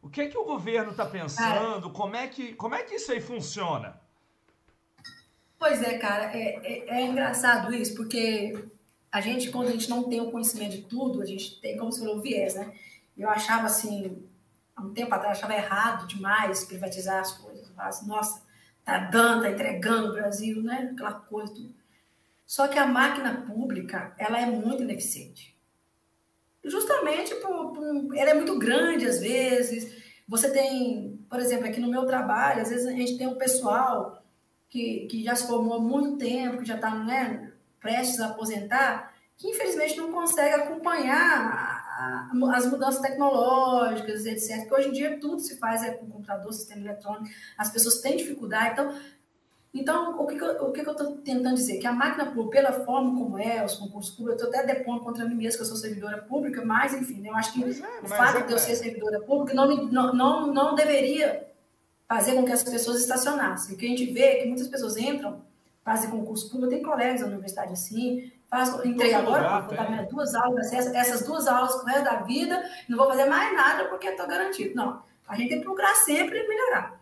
o que é que o governo está pensando? Como é, que, como é que isso aí funciona? Pois é, cara, é, é, é, engraçado isso, porque a gente, quando a gente não tem o conhecimento de tudo, a gente tem, como você falou, o viés, né? Eu achava assim, há um tempo atrás, achava errado demais privatizar as coisas. Assim, Nossa, tá dando, tá entregando o Brasil, né? Aquela coisa, tudo. Só que a máquina pública, ela é muito ineficiente. Justamente por, por ela é muito grande às vezes. Você tem, por exemplo, aqui no meu trabalho, às vezes a gente tem um pessoal que, que já se formou há muito tempo, que já está né, prestes a aposentar, que infelizmente não consegue acompanhar as mudanças tecnológicas, etc. Que hoje em dia tudo se faz é com computador, sistema eletrônico, as pessoas têm dificuldade. Então, então o que, que eu, o que, que eu estou tentando dizer? Que a máquina pública, pela forma como é, os concursos públicos, eu estou até depondo contra mim mesmo, que eu sou servidora pública, mas, enfim, eu acho que é, o fato é, de eu ser servidora pública não, não, não, não deveria fazer com que as pessoas estacionassem. O que a gente vê é que muitas pessoas entram, fazem concurso público, tem colegas da universidade assim, faz, entrei agora, vou dar minhas duas aulas, essas, essas duas aulas pro resto da vida, não vou fazer mais nada porque estou garantido. Não, a gente tem que procurar sempre melhorar.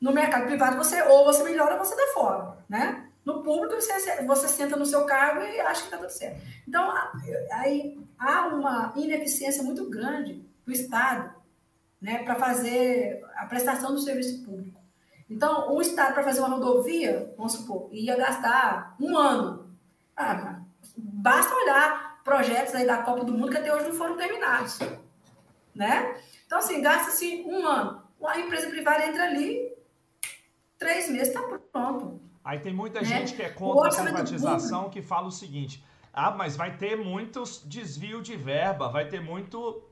No mercado privado, você ou você melhora ou você dá fora, né? No público, você, você senta no seu cargo e acha que está tudo certo. Então, aí há uma ineficiência muito grande do Estado né, para fazer a prestação do serviço público. Então, o Estado, para fazer uma rodovia, vamos supor, ia gastar um ano. Ah, basta olhar projetos aí da Copa do Mundo que até hoje não foram terminados. Né? Então, assim, gasta-se um ano. A empresa privada entra ali, três meses está pronto. Aí tem muita né? gente que é contra a privatização que fala o seguinte: ah, mas vai ter muitos desvio de verba, vai ter muito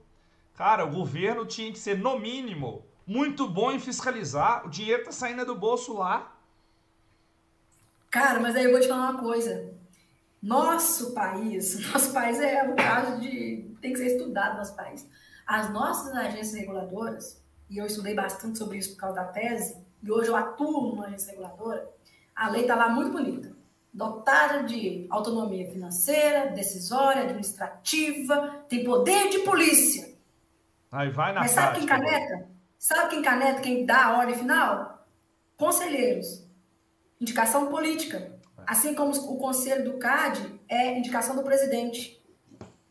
Cara, o governo tinha que ser, no mínimo, muito bom em fiscalizar. O dinheiro tá saindo do bolso lá. Cara, mas aí eu vou te falar uma coisa. Nosso país, nosso país é um caso de. tem que ser estudado nosso país. As nossas agências reguladoras, e eu estudei bastante sobre isso por causa da tese, e hoje eu atuo numa agência reguladora, a lei está lá muito bonita. Dotada de autonomia financeira, decisória, administrativa, tem poder de polícia. Aí vai na Mas sabe quem caneta? Sabe quem caneta, quem dá a ordem final? Conselheiros. Indicação política. É. Assim como o conselho do CAD é indicação do presidente.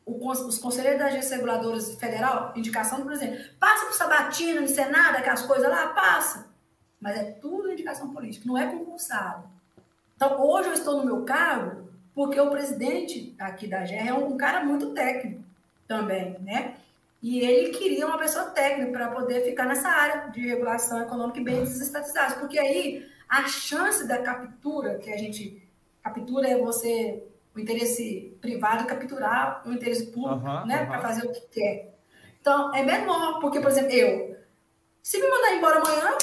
os conselheiros da agência reguladora federal, indicação do presidente. Passa para o Sabatino, no Senado, aquelas coisas lá, passa. Mas é tudo indicação política, não é concursado. Então, hoje eu estou no meu cargo porque o presidente aqui da GR é um cara muito técnico também, né? E ele queria uma pessoa técnica para poder ficar nessa área de regulação econômica e bens desestatizados, porque aí a chance da captura, que a gente captura é você o interesse privado capturar o interesse público, uhum, né, uhum. para fazer o que quer. Então é menor, porque por exemplo eu, se me mandar embora amanhã,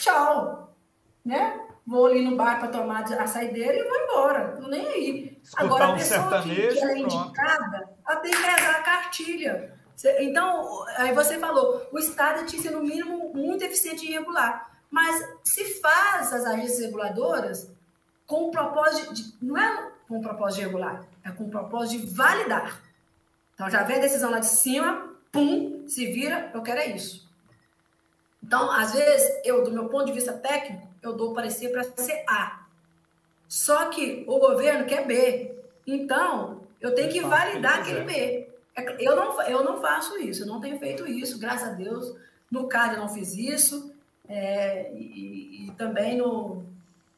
tchau, né? Vou ali no bar para tomar a saideira e vou embora, não nem aí. Escutar Agora a pessoa que, que é indicada, ela tem que rezar a cartilha. Então, aí você falou, o Estado tinha que ser, no mínimo, muito eficiente e regular. Mas se faz as agências reguladoras com o propósito de. Não é com o propósito de regular, é com o propósito de validar. Então, já vem a decisão lá de cima, pum, se vira, eu quero é isso. Então, às vezes, eu, do meu ponto de vista técnico, eu dou parecer para ser A. Só que o governo quer B. Então, eu tenho que validar aquele B. É eu não, eu não faço isso, eu não tenho feito isso, graças a Deus. No CAD eu não fiz isso, é, e, e, também no,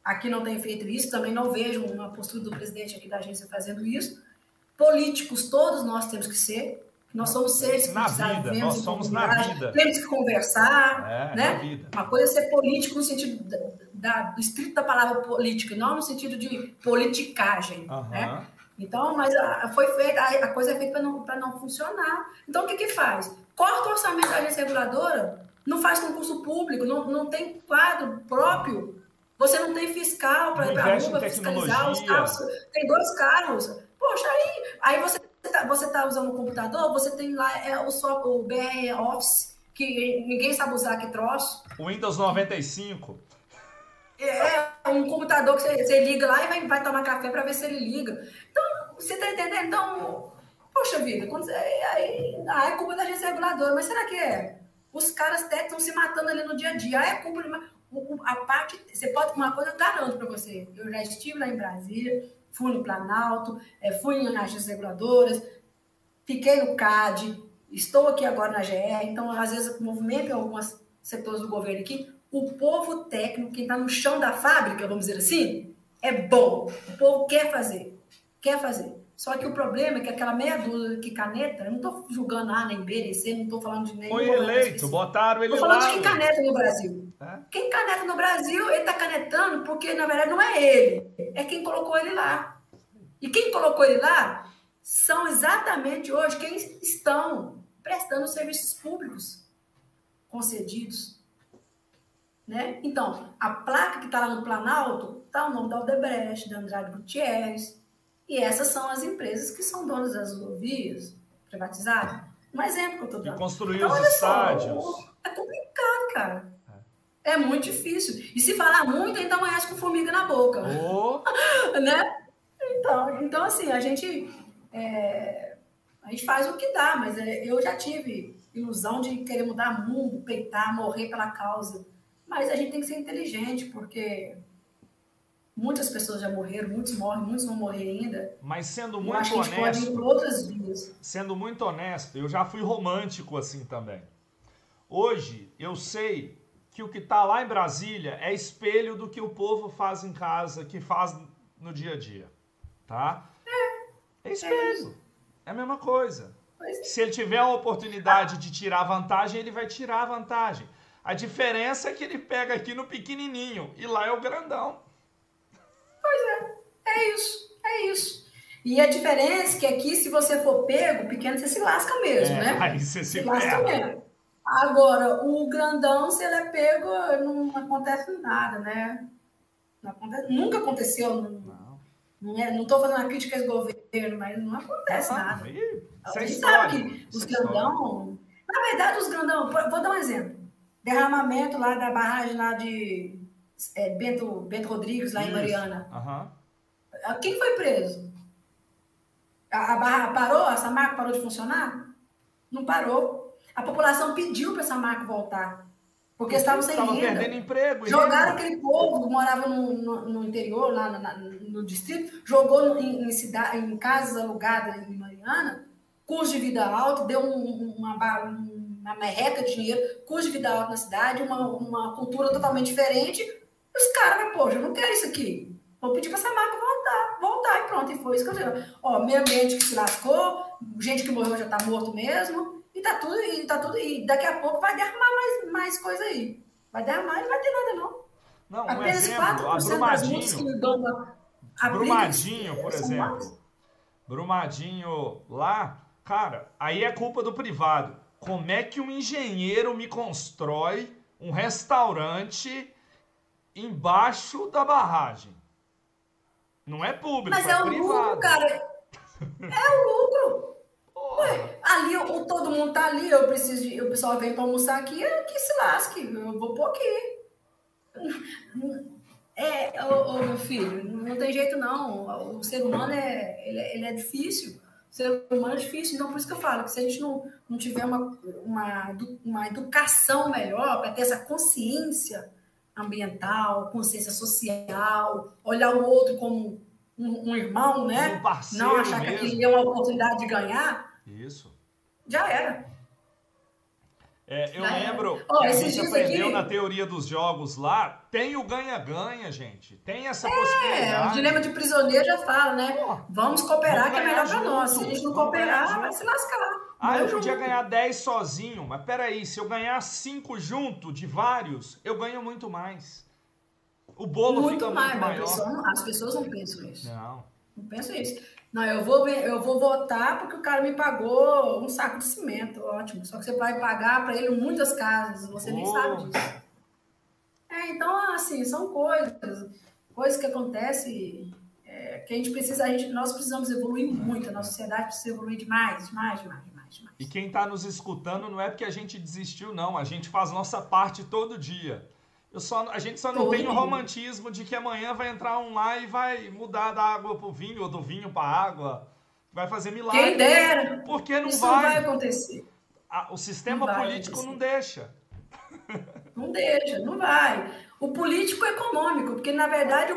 aqui não tenho feito isso, também não vejo uma postura do presidente aqui da agência fazendo isso. Políticos, todos nós temos que ser, nós somos seres na vida, nós somos na vida. Temos que conversar, é, né? Uma coisa é ser político no sentido da, da, do estrito da palavra política, não no sentido de politicagem, uhum. né? Então, mas a, foi feita, a, a coisa é feita para não, não funcionar. Então, o que, que faz? Corta o orçamento da agência reguladora, não faz concurso público, não, não tem quadro próprio, você não tem fiscal para ir para a rua fiscalizar os carros. Tem dois carros. Poxa, aí, aí você está você tá usando o computador, você tem lá é, o, o BR Office, que ninguém sabe usar que troço. Windows 95. É, um computador que você, você liga lá e vai, vai tomar café para ver se ele liga. Então, você está entendendo? Então, poxa vida, quando, aí, aí, ah, é culpa da agência reguladora, mas será que é? Os caras até estão se matando ali no dia a dia. Ah, é culpa de... A parte, você pode, uma coisa eu garanto para você. Eu já estive lá em Brasília, fui no Planalto, é, fui em agências reguladoras, fiquei no CAD, estou aqui agora na GR, então às vezes movimento em alguns setores do governo aqui, o povo técnico, quem está no chão da fábrica, vamos dizer assim, é bom. O povo quer fazer, quer fazer. Só que o problema é que aquela meia dúzia que caneta, eu não estou julgando A nem B, nem C, não estou falando de nenhum. Foi eleito, botaram ele Estou falando lá. de quem caneta no Brasil. É? Quem caneta no Brasil, ele está canetando porque, na verdade, não é ele, é quem colocou ele lá. E quem colocou ele lá são exatamente hoje quem estão prestando serviços públicos concedidos. Né? Então, a placa que está lá no Planalto está o nome da Aldebrecht, da Andrade Gutierrez, e essas são as empresas que são donas das rodovias privatizadas. Um exemplo que eu estou dando. E construir então, os estádios. Só, é complicado, cara. É. é. muito difícil. E se falar muito, então amanhece com formiga na boca. Oh. né? Então, então, assim, a gente, é, a gente faz o que dá, mas é, eu já tive ilusão de querer mudar mundo, peitar, morrer pela causa. Mas a gente tem que ser inteligente, porque muitas pessoas já morreram, muitos morrem, muitos vão morrer ainda. Mas sendo muito honesto, outras vias. Sendo muito honesto, eu já fui romântico assim também. Hoje eu sei que o que está lá em Brasília é espelho do que o povo faz em casa, que faz no dia a dia tá? É, é espelho. É, é a mesma coisa. É. Se ele tiver a oportunidade de tirar vantagem, ele vai tirar a vantagem. A diferença é que ele pega aqui no pequenininho e lá é o grandão. É, é isso, é isso. E a diferença é que aqui, se você for pego, pequeno, você se lasca mesmo, é, né? Aí você se, se lasca mesmo. Agora, o grandão, se ele é pego, não acontece nada, né? Acontece, nunca aconteceu. Não não estou fazendo uma crítica ao governo, mas não acontece ah, nada. a gente sabe que os grandão. Na verdade, os grandão. Vou dar um exemplo. Derramamento lá da barragem lá de é, Bento, Bento Rodrigues, lá Isso. em Mariana. Uhum. Quem foi preso? A, a barra parou? Essa marca parou de funcionar? Não parou. A população pediu para essa marca voltar. Porque estavam sem renda. perdendo emprego. Jogaram aquele povo que morava no, no, no interior, lá no, no, distrito, jogou em, em, cidade, em casas alugadas em Mariana, custo de vida alto, deu um, uma, uma merreca de dinheiro, custo de vida alto na cidade, uma, uma cultura totalmente diferente. Os caras, poxa, eu não quero isso aqui. Vou pedir para essa marca voltar, voltar e pronto. E foi isso que eu digo. Ó, meio ambiente que se lascou, gente que morreu já está morto mesmo e tá tudo, e tá tudo, e daqui a pouco vai derramar mais, mais coisa aí. Vai derramar e não vai ter nada, não. Não, um Apenas exemplo, 4% das multas que dão Brumadinho, por exemplo. Brumadinho lá, cara, aí é culpa do privado. Como é que um engenheiro me constrói um restaurante embaixo da barragem? Não é público, Mas é, é o privado. lucro, cara. É o lucro. Ué, ali o, todo mundo tá ali, eu preciso de, o pessoal vem para almoçar aqui, que se lasque, eu vou pôr aqui. É, ô, ô, meu filho, não tem jeito não. O ser humano é, ele, é, ele é difícil. O ser humano é difícil, então por isso que eu falo que se a gente não, não tiver uma, uma, uma educação melhor para ter essa consciência ambiental, consciência social, olhar o outro como um, um irmão, né? Um não achar mesmo. que aquilo é uma oportunidade de ganhar, isso. Já era. É, eu Já lembro oh, que a gente aprendeu aqui... na teoria dos jogos lá, tem o ganha-ganha, gente. Tem essa é, possibilidade. O dilema de prisioneiro já fala, né? Pô, vamos cooperar vamos que é melhor para nós. Se a gente não cooperar, vai se lascar. Ah, eu podia ganhar 10 sozinho, mas peraí, se eu ganhar 5 junto de vários, eu ganho muito mais. O bolo muito fica mais, muito maior. Pessoa, as pessoas não pensam isso. Não. Não pensam isso. Não, eu vou, eu vou votar porque o cara me pagou um saco de cimento, ótimo. Só que você vai pagar para ele muitas casas, você oh. nem sabe disso. É, então, assim, são coisas, coisas que acontecem é, que a gente precisa, a gente, nós precisamos evoluir muito, a nossa sociedade precisa evoluir demais, demais, demais, demais. demais, demais. E quem está nos escutando não é porque a gente desistiu, não. A gente faz nossa parte todo dia. Só, a gente só não todo tem o romantismo de que amanhã vai entrar um lá e vai mudar da água para o vinho ou do vinho para água. Vai fazer milagre. Quem dera. Porque não Isso vai. não vai acontecer. o sistema não político não deixa. Não deixa, não vai. O político econômico, porque na verdade,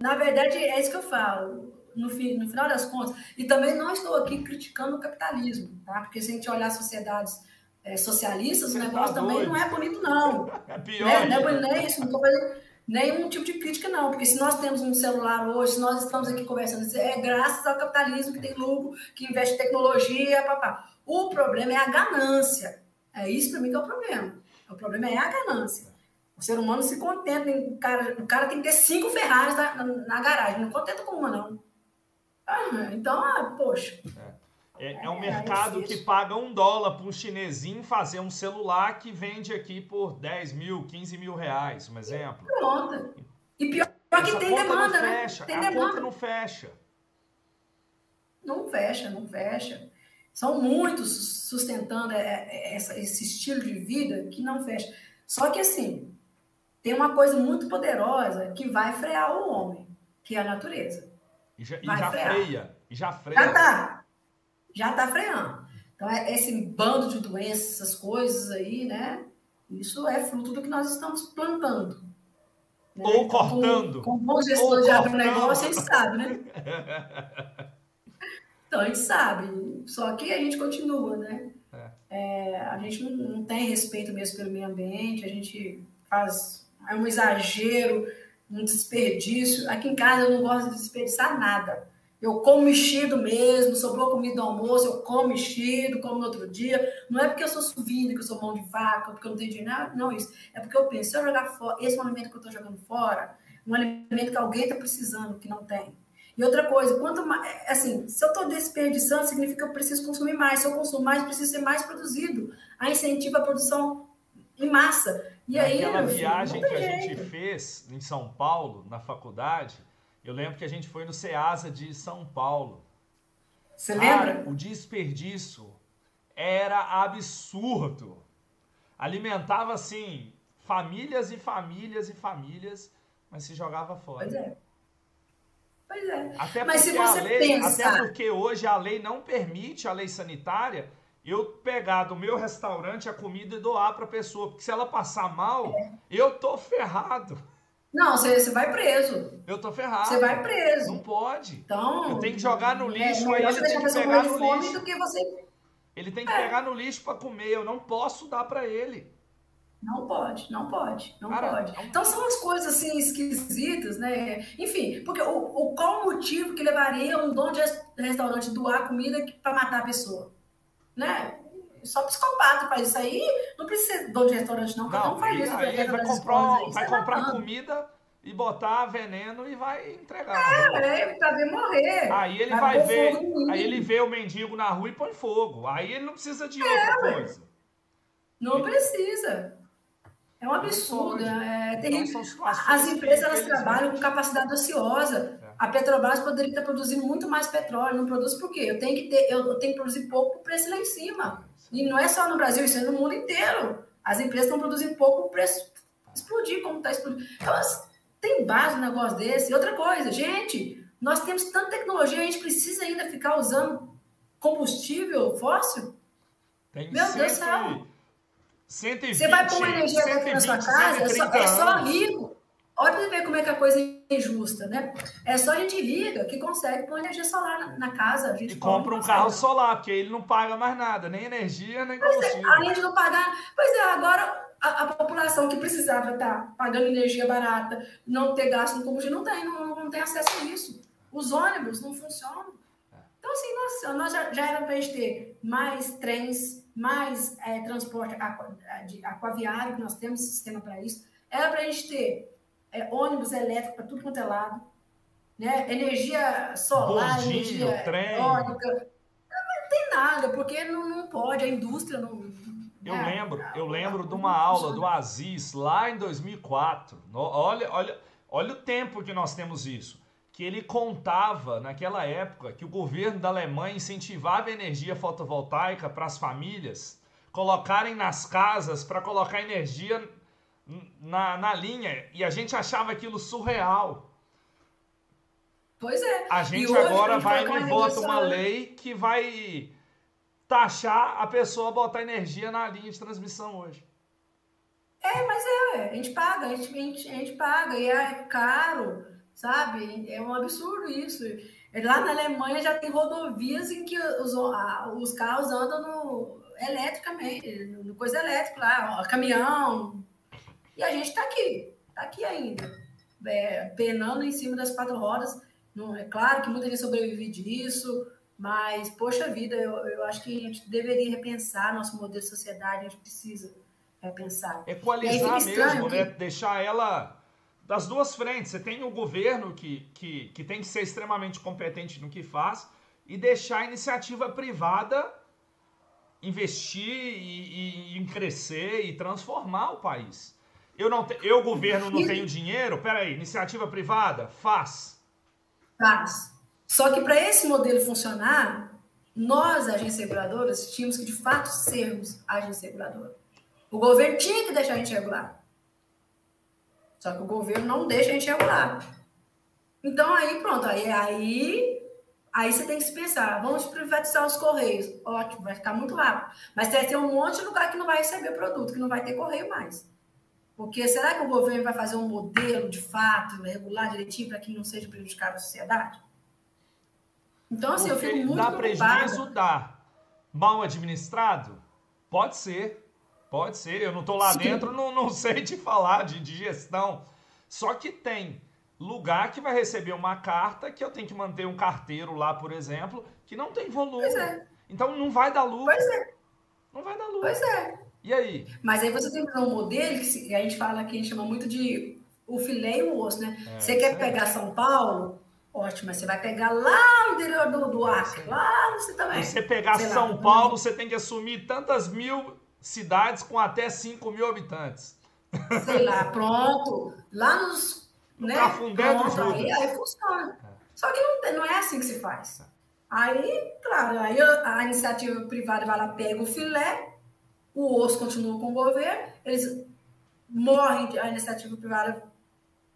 na verdade é isso que eu falo. No, fi, no final das contas, e também não estou aqui criticando o capitalismo, tá? Porque se a gente olhar sociedades é, socialistas, o negócio tá também não é bonito, não. É pior. Né? Não, é, não é isso, não estou fazendo nenhum tipo de crítica, não. Porque se nós temos um celular hoje, se nós estamos aqui conversando, é graças ao capitalismo que tem lucro, que investe em tecnologia, papá. O problema é a ganância. É isso para mim que é o problema. O problema é a ganância. O ser humano se contenta, o cara, o cara tem que ter cinco Ferraris na, na, na garagem, não contenta com uma, não. Ah, então, ah, poxa. É, é, é um mercado é que paga um dólar para um chinesinho fazer um celular que vende aqui por 10 mil, 15 mil reais, um exemplo. Pronto. E pior que tem demanda, né? Fecha. Tem a demanda. conta não fecha. Não fecha, não fecha. São muitos sustentando é, é, esse estilo de vida que não fecha. Só que assim, tem uma coisa muito poderosa que vai frear o homem, que é a natureza. E já, e já freia. E já freia. Já tá. Já tá freando. Então, é esse bando de doenças, essas coisas aí, né? Isso é fruto do que nós estamos plantando. Né? Ou então, cortando. Com, com bom gestor de agronegócio, a gente sabe, né? Então, a gente sabe. Só que a gente continua, né? É. É, a gente não, não, tem respeito mesmo pelo meio ambiente, a gente faz. É um exagero, um desperdício. Aqui em casa eu não gosto de desperdiçar nada. Eu como mexido mesmo, sobrou comida do almoço, eu como mexido, como no outro dia. Não é porque eu sou suvina, que eu sou mão de vaca, porque eu não tenho dinheiro, não, isso. É porque eu penso, se eu jogar fora, esse é um alimento que eu estou jogando fora, um alimento que alguém está precisando, que não tem. E outra coisa, quanto mais, é, assim, se eu estou desperdiçando, significa que eu preciso consumir mais. Se eu consumo mais, preciso ser mais produzido. A incentiva a produção em massa. E aí, Aquela viagem que a gente fez em São Paulo, na faculdade, eu lembro que a gente foi no Ceasa de São Paulo. Você lembra? o desperdício era absurdo. Alimentava, assim, famílias e famílias e famílias, mas se jogava fora. Pois é. Pois é. Até Mas se você lei, pensa... Até porque hoje a lei não permite, a lei sanitária, eu pegar do meu restaurante a comida e doar para a pessoa. Porque se ela passar mal, é. eu tô ferrado. Não, você, você vai preso. Eu tô ferrado. Você vai preso. Não pode. Então, eu tenho que jogar no é, lixo, é, aí ele tem que pegar no lixo. Do que você... Ele tem que é. pegar no lixo para comer, eu não posso dar para ele. Não pode, não pode, não Cara, pode. Então são as coisas assim esquisitas, né? Enfim, porque o, o qual o motivo que levaria um dono de restaurante doar comida para matar a pessoa? Né? Só psicopata faz isso aí, não precisa ser dono de restaurante, não, não, não faz isso. Aí ele vai comprar, vai comprar comida e botar veneno e vai entregar. É, é pra ver morrer. Aí ele vai, vai ver, aí ele vê o mendigo na rua e põe fogo. Aí ele não precisa de é, outra coisa. Não ele... precisa. É um absurdo, é terrível. Então, As empresas elas trabalham com capacidade ociosa. A Petrobras poderia estar produzindo muito mais petróleo, não produz por quê? Eu tenho que ter, eu tenho que produzir pouco o preço lá em cima. E não é só no Brasil, isso é no mundo inteiro. As empresas estão produzindo pouco o preço explodir como está explodindo. Então, tem base um negócio desse. E outra coisa, gente, nós temos tanta tecnologia, a gente precisa ainda ficar usando combustível fóssil? Tem Meu Deus do céu. 120, você vai pôr uma energia elétrica na sua casa, é só, é só rico. Olha para ver como é que a coisa é injusta, né? É só a gente rica que consegue pôr energia solar na, na casa. A gente e compra um carro solar, porque ele não paga mais nada, nem energia, nem pois combustível. É, além de não pagar. Pois é, agora a, a, população que precisava estar pagando energia barata, não ter gasto no combustível, não tem, não, não tem acesso a isso. Os ônibus não funcionam. Então, assim, nossa, nós já, já era para a gente ter mais trens, mais é, transporte aquaviário, que nós temos sistema para isso. Era para a gente ter é, ônibus elétrico para tudo quanto é lado, né? energia solar, Bondinho, energia trem. eólica. Não tem nada, porque não, não pode, a indústria não. Eu é, lembro, eu lembro de uma aula do Aziz lá em 2004. Olha, olha, olha o tempo que nós temos isso que ele contava naquela época que o governo da Alemanha incentivava a energia fotovoltaica para as famílias colocarem nas casas para colocar energia na, na linha e a gente achava aquilo surreal. Pois é. A gente agora vai e bota uma lei que vai taxar a pessoa a botar energia na linha de transmissão hoje. É, mas é, a gente paga, a gente, a gente, a gente paga e é caro sabe? É um absurdo isso. Lá na Alemanha já tem rodovias em que os, os carros andam no, eletricamente, no coisa elétrica lá, caminhão. E a gente está aqui, está aqui ainda, é, penando em cima das quatro rodas. Não, é claro que muita gente sobrevive disso, mas, poxa vida, eu, eu acho que a gente deveria repensar nosso modelo de sociedade, a gente precisa repensar. Equalizar mesmo, que... né? Deixar ela das duas frentes. Você tem o governo que, que, que tem que ser extremamente competente no que faz e deixar a iniciativa privada investir e, e, em crescer e transformar o país. Eu, não te, eu governo, não tenho dinheiro? Peraí, iniciativa privada? Faz. Faz. Só que para esse modelo funcionar, nós, agências reguladoras, tínhamos que de fato sermos agência reguladora. O governo tinha que deixar a gente regular. Só que o governo não deixa a gente regular. Então aí pronto, aí, aí, aí você tem que se pensar, vamos privatizar os correios. Ótimo, vai ficar muito rápido. Mas vai ter um monte de lugar que não vai receber produto, que não vai ter correio mais. Porque será que o governo vai fazer um modelo de fato, regular direitinho para que não seja prejudicado a sociedade? Então, assim, Porque eu fico muito dá preocupada. prejuízo, dá. Mal administrado? Pode ser. Pode ser, eu não estou lá Sim. dentro, não, não sei te falar de, de gestão. Só que tem lugar que vai receber uma carta que eu tenho que manter um carteiro lá, por exemplo, que não tem volume. É. Então não vai dar lucro. Pois é. Não vai dar lucro. Pois é. E aí? Mas aí você tem um modelo que a gente fala que a gente chama muito de o filé e o osso, né? É, você quer pegar São Paulo, ótimo, mas você vai pegar lá no interior do, do Acre, lá você também. Você pegar São lá, Paulo, você tem que assumir tantas mil cidades com até 5 mil habitantes. Sei lá, pronto. Lá nos. Né, pronto, aí, aí funciona. É. Só que não, não é assim que se faz. Aí, claro, aí a iniciativa privada vai lá, pega o filé, o osso continua com o governo, eles morrem, a iniciativa privada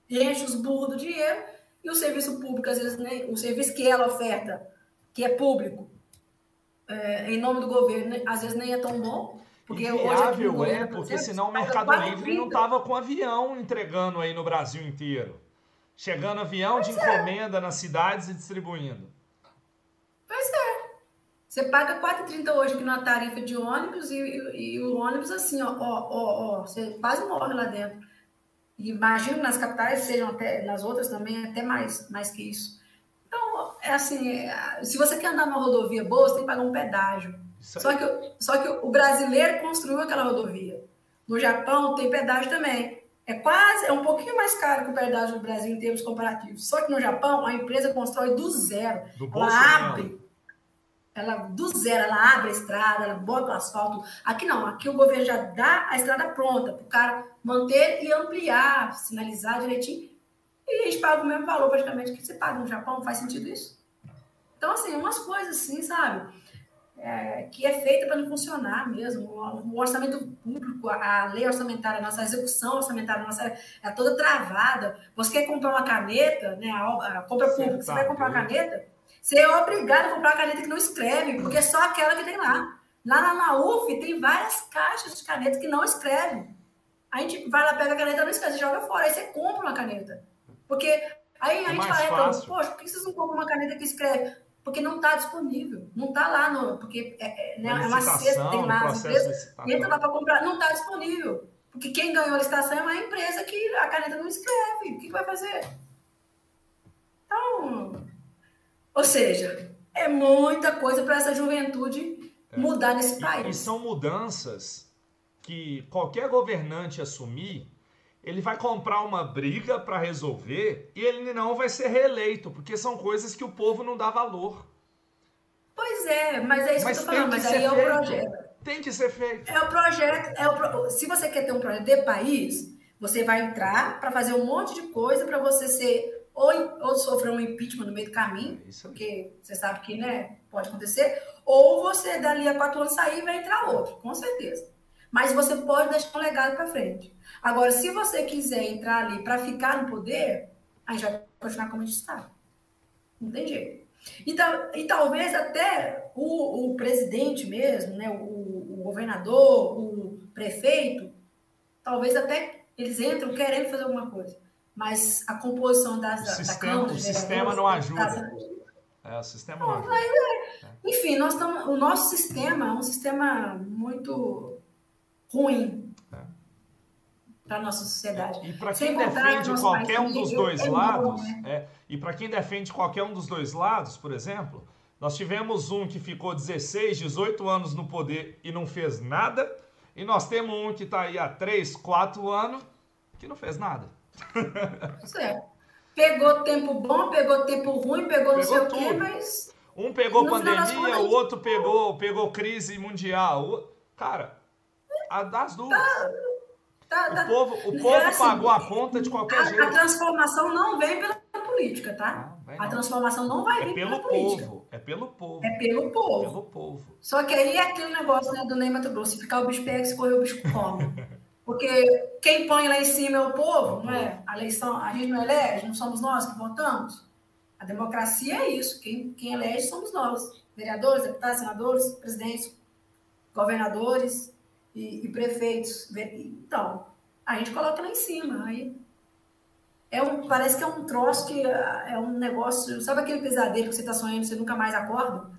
enche os burros do dinheiro, e o serviço público, às vezes, nem, o serviço que ela oferta, que é público, é, em nome do governo, às vezes nem é tão bom. Porque Inviável é, porque senão o Mercado Livre não tava com avião entregando aí no Brasil inteiro. Chegando avião pois de é. encomenda nas cidades e distribuindo. Pois é. Você paga 4,30 hoje aqui na tarifa de ônibus e, e, e, o ônibus assim, ó, ó, ó, ó, você quase morre lá dentro. E imagino nas capitais, sejam até, nas outras também, até mais, mais que isso. Então, é assim, é, se você quer andar numa rodovia boa, você tem que pagar um pedágio. Só que, só que o brasileiro construiu aquela rodovia. No Japão tem pedágio também. É quase, é um pouquinho mais caro que o pedágio no Brasil em termos comparativos. Só que no Japão a empresa constrói do zero. Do ela abre, ela do zero, ela abre a estrada, ela bota o asfalto. Aqui não, aqui o governo já dá a estrada pronta para o cara manter e ampliar, sinalizar direitinho. E a gente paga o mesmo valor praticamente que você paga no Japão. Faz sentido isso? Então, assim, umas coisas assim, sabe? é, que é feita para não funcionar mesmo. O, orçamento público, a, lei orçamentária nossa, a execução orçamentária nossa é toda travada. Você quer comprar uma caneta, né, a, a compra pública, você vai comprar uma caneta, você é obrigado a comprar uma caneta que não escreve, porque é só aquela que tem lá. Lá na, UF tem várias caixas de caneta que não escrevem. A gente vai lá, pega a caneta, não escreve, você joga fora, aí você compra uma caneta. Porque aí a é gente fala, então, poxa, por que vocês não compram uma caneta que escreve? porque não está disponível, não está lá no. Porque é, é, né, é uma cesta, tem lá as empresas, entra lá para comprar, não está disponível. Porque quem ganhou a licitação é uma empresa que a caneta não escreve. O que, que vai fazer? Então, ou seja, é muita coisa para essa juventude é. mudar nesse país. E, e são mudanças que qualquer governante assumir ele vai comprar uma briga para resolver e ele não vai ser reeleito, porque são coisas que o povo não dá valor. Pois é, mas é isso mas que eu tô falando, mas aí é o projeto. Tem que ser feito. É o projeto, é o pro... se você quer ter um projeto de país, você vai entrar para fazer um monte de coisa para você ser ou, ou sofrer um impeachment no meio do caminho, é porque você sabe que né, pode acontecer, ou você dali a quatro anos sair e vai entrar outro, com certeza. Mas você pode deixar um legado para frente. Agora, se você quiser entrar ali para ficar no poder, a gente vai continuar como a gente está. Não tem jeito. E, e talvez até o, o presidente mesmo, né, o, o, governador, o prefeito, talvez até eles entram querendo fazer alguma coisa. Mas a composição das, o sistema, da Câmara... O sistema não ajuda. Das, é, o sistema não, não ajuda. É, enfim, nós tamo, o nosso sistema é um sistema muito ruim é. para a nossa sociedade. E para quem defende qualquer um dos dois é lados, bom, né? é, e para quem defende qualquer um dos dois lados, por exemplo, nós tivemos um que ficou 16, 18 anos no poder e não fez nada, e nós temos um que está aí há 3, 4 anos que não fez nada. Certo. Pegou tempo bom, pegou tempo ruim, pegou, pegou não sei tudo. o quê, mas. Um pegou pandemia, o outro pegou, pegou crise mundial. Cara, a das duas. Tá, tá, tá. O povo, o povo é assim, pagou a conta de qualquer a, jeito. A transformação não vem pela política, tá? Não, a transformação não vai é vir pelo pela política. Povo, é pelo povo. É pelo povo. É pelo povo. Só que aí é aquele negócio né, do Ney Mato Grosso, se ficar o bicho pega, se correr o bicho come. Porque quem põe lá em cima é o povo, não é? A eleição, a gente não elege, não somos nós que votamos. A democracia é isso, quem, quem elege somos nós. Vereadores, deputados, senadores, presidentes, governadores, e, e prefeitos. Então, a gente coloca lá em cima. Aí é um, parece que é um troço que é um negócio. Sabe aquele pesadelo que você está sonhando e você nunca mais acorda?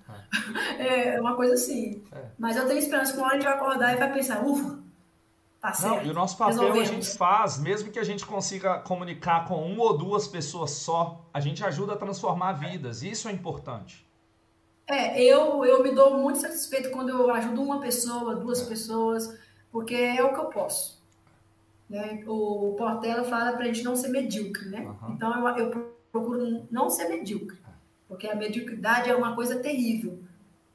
É, é uma coisa assim. É. Mas eu tenho esperança que uma hora a gente vai acordar e vai pensar, ufa, tá certo. Não, e o nosso papel Resolvemos. a gente faz, mesmo que a gente consiga comunicar com uma ou duas pessoas só, a gente ajuda a transformar vidas. Isso é importante. É, eu, eu me dou muito satisfeito quando eu ajudo uma pessoa, duas pessoas, porque é o que eu posso. Né? O Portela fala para a gente não ser medíocre, né? Uhum. Então eu, eu procuro não ser medíocre, porque a mediocridade é uma coisa terrível.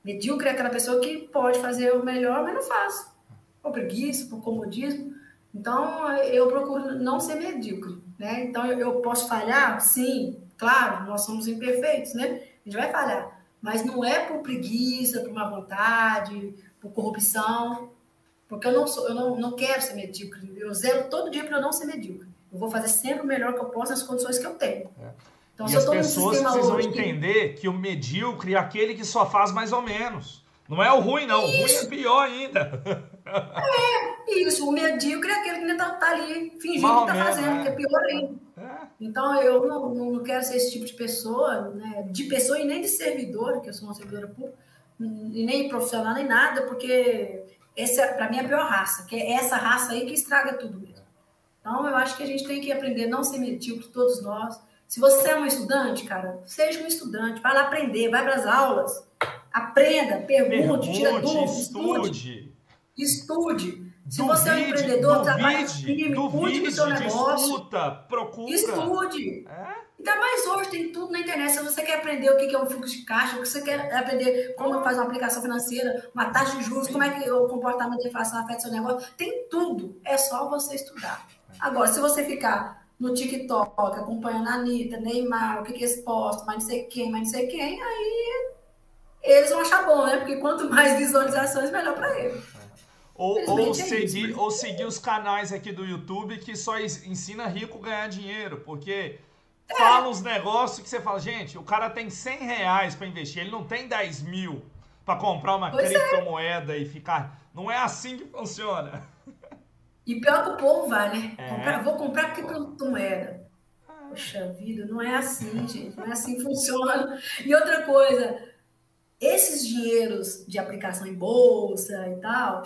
Medíocre é aquela pessoa que pode fazer o melhor, mas não faz. Por preguiça, por comodismo. Então eu procuro não ser medíocre, né? Então eu, eu posso falhar? Sim, claro, nós somos imperfeitos, né? A gente vai falhar mas não é por preguiça, por má vontade, por corrupção, porque eu não sou, eu não, não quero ser medíocre. Eu zelo todo dia para eu não ser medíocre. Eu vou fazer sempre o melhor que eu posso nas condições que eu tenho. É. Então, e as pessoas precisam entender que... que o medíocre é aquele que só faz mais ou menos. Não é o ruim, não. Isso. O ruim é pior ainda. É, isso. O medíocre é aquele que ainda tá, tá ali fingindo Mal que tá fazendo, é. que é pior ainda. É. Então, eu não, não quero ser esse tipo de pessoa, né? de pessoa e nem de servidor, que eu sou uma servidora pública, e nem profissional, nem nada, porque essa, para mim, é a pior raça, que é essa raça aí que estraga tudo mesmo. Então, eu acho que a gente tem que aprender a não ser medíocre, todos nós. Se você é um estudante, cara, seja um estudante, vai lá aprender, vai para as aulas, aprenda, pergunte, pergunte tira dúvidas, estude. Estude. Se duvide, você é um empreendedor, trabalhe firme, cuide do seu negócio. Discuta, procura. Estude. É? Ainda mais hoje, tem tudo na internet. Se você quer aprender o que é um fluxo de caixa, se você quer aprender como faz uma aplicação financeira, uma taxa de juros, como é que o comportamento de inflação afeta seu negócio, tem tudo. É só você estudar. Agora, se você ficar no TikTok acompanhando a Anitta, Neymar, o que, que eles postam, mas não sei quem, mas não sei quem, aí eles vão achar bom, né? Porque quanto mais visualizações, melhor para eles. Ou, ou, é seguir, ou seguir os canais aqui do YouTube que só ensina rico a ganhar dinheiro, porque é. fala uns negócios que você fala, gente, o cara tem 100 reais para investir, ele não tem 10 mil para comprar uma pois é. criptomoeda é. e ficar. Não é assim que funciona. E pior que o povo vai, né? É. Comprar, vou comprar criptomoeda. Poxa vida, não é assim, gente. Não é assim que funciona. E outra coisa, esses dinheiros de aplicação em bolsa e tal,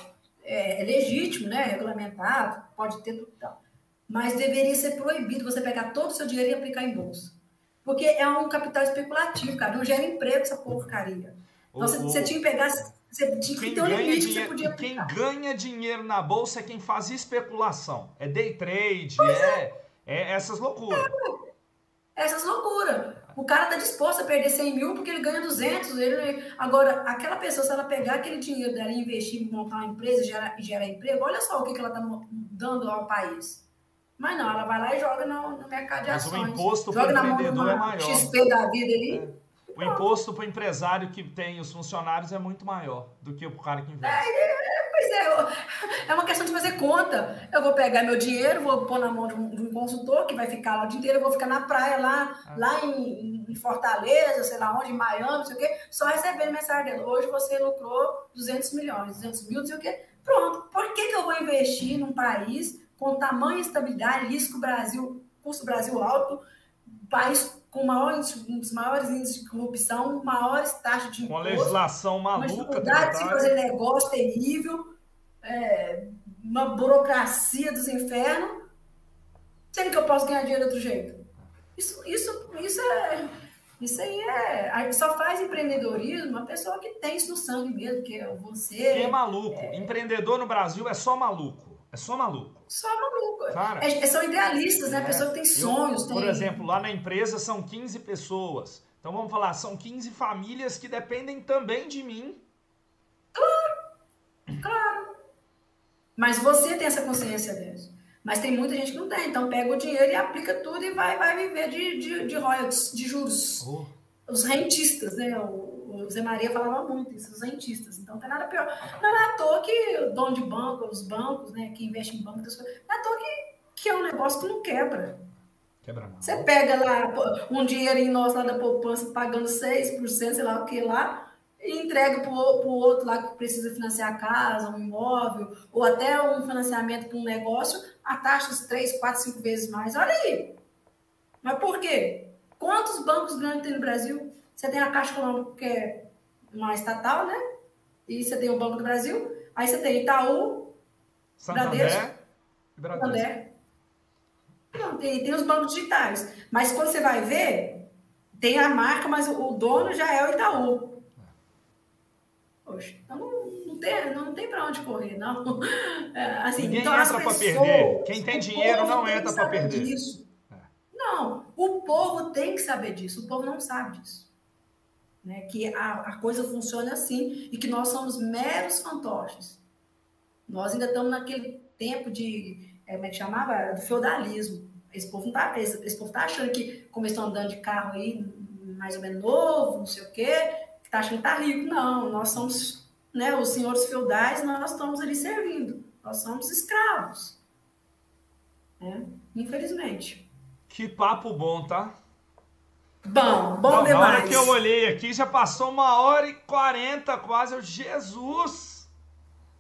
é, é legítimo, né? Regulamentado, pode ter tudo tal. Mas deveria ser proibido você pegar todo o seu dinheiro e aplicar em bolsa. Porque é um capital especulativo, cara. Não gera emprego essa porcaria. Então, você, você, tinha que pegar. Você tinha que ter um limite que você podia aplicar. Quem ganha dinheiro na bolsa é quem faz especulação. É day trade, é, é, é, essas loucuras. É, essas loucuras. O cara está disposto a perder 100 mil porque ele ganha 200. Ele... Agora, aquela pessoa, se ela pegar aquele dinheiro dela e investir em montar uma empresa e gerar, gerar emprego, olha só o que, que ela está dando ao país. Mas não, ela vai lá e joga no, no mercado de Mas ações. o imposto joga para o empreendedor é maior. XP da vida ali. É. O imposto para o empresário que tem os funcionários é muito maior do que o cara que investe. É, pois é, é uma questão de fazer conta. Eu vou pegar meu dinheiro, vou pôr na mão de um, de um consultor que vai ficar lá o dia inteiro, eu vou ficar na praia lá, é. lá em, em, Fortaleza, sei lá onde, em Miami, não sei o quê, só recebendo mensagem dele. Hoje você lucrou 200 milhões, 200 mil, não sei o quê. Pronto. Por que, que eu vou investir num país com tamanha estabilidade, risco Brasil, custo Brasil alto, país com maior, um dos maiores índices de corrupção, maiores taxas de imposto. Com legislação maluca. Uma dificuldade de fazer negócio terrível, é, uma burocracia dos infernos. Sendo que eu posso ganhar dinheiro de outro jeito. Isso, isso, isso é... Isso aí é. Só faz empreendedorismo uma pessoa que tem isso no sangue mesmo, que é você. Que é maluco. É... Empreendedor no Brasil é só maluco. É só maluco. Só maluco. Cara, é, são idealistas, né? É, Pessoa que tem sonhos. Eu, Por exemplo, lá na empresa são 15 pessoas. Então vamos falar, são 15 famílias que dependem também de mim. Claro, claro. Mas você tem essa consciência disso. Mas tem muita gente que não tem. Então pega o dinheiro e aplica tudo e vai, vai viver de, de, de royalties, de juros. Oh. Os rentistas, né? O, o Zé Maria falava muito isso, os rentistas. Então não tem nada pior. Não é à toa que o dono de banco, os bancos, né, que investem em banco, não é à toa que, que é um negócio que não quebra. Quebra não. Você pega lá um dinheirinho nosso lá da poupança pagando 6%, sei lá o que lá, e entrega para o outro lá que precisa financiar a casa, um imóvel, ou até um financiamento para um negócio, a taxas 3, 4, 5 vezes mais. Olha aí. Mas por quê? Quantos bancos grandes tem no Brasil? Você tem a Caixa Econômica, que é uma estatal, né? E você tem o Banco do Brasil. Aí você tem Itaú, Santander e Bradesco. Santander. Não, tem, tem os bancos digitais. Mas quando você vai ver, tem a marca, mas o, dono já é o Itaú. Poxa, então não, não tem, não tem para onde correr, não. É, assim, Ninguém então, entra para perder. Quem tem dinheiro não entra para perder. Disso. É. Não, o povo tem que saber disso. O povo não sabe disso né? que a, a coisa funciona assim e que nós somos meros fantoches. Nós ainda estamos naquele tempo de, é, como é que chamava? Do feudalismo. Esse povo não tá, esse, esse povo tá achando que, como estão andando de carro aí, mais ou menos novo, não sei o quê, que tá achando que tá rico. Não, nós somos né, os senhores feudais, nós estamos ali servindo. Nós somos escravos. Né? Infelizmente. Que papo bom, tá? Bom, bom demais. Na hora que eu olhei aqui, já passou uma hora e quarenta quase. Eu, Jesus!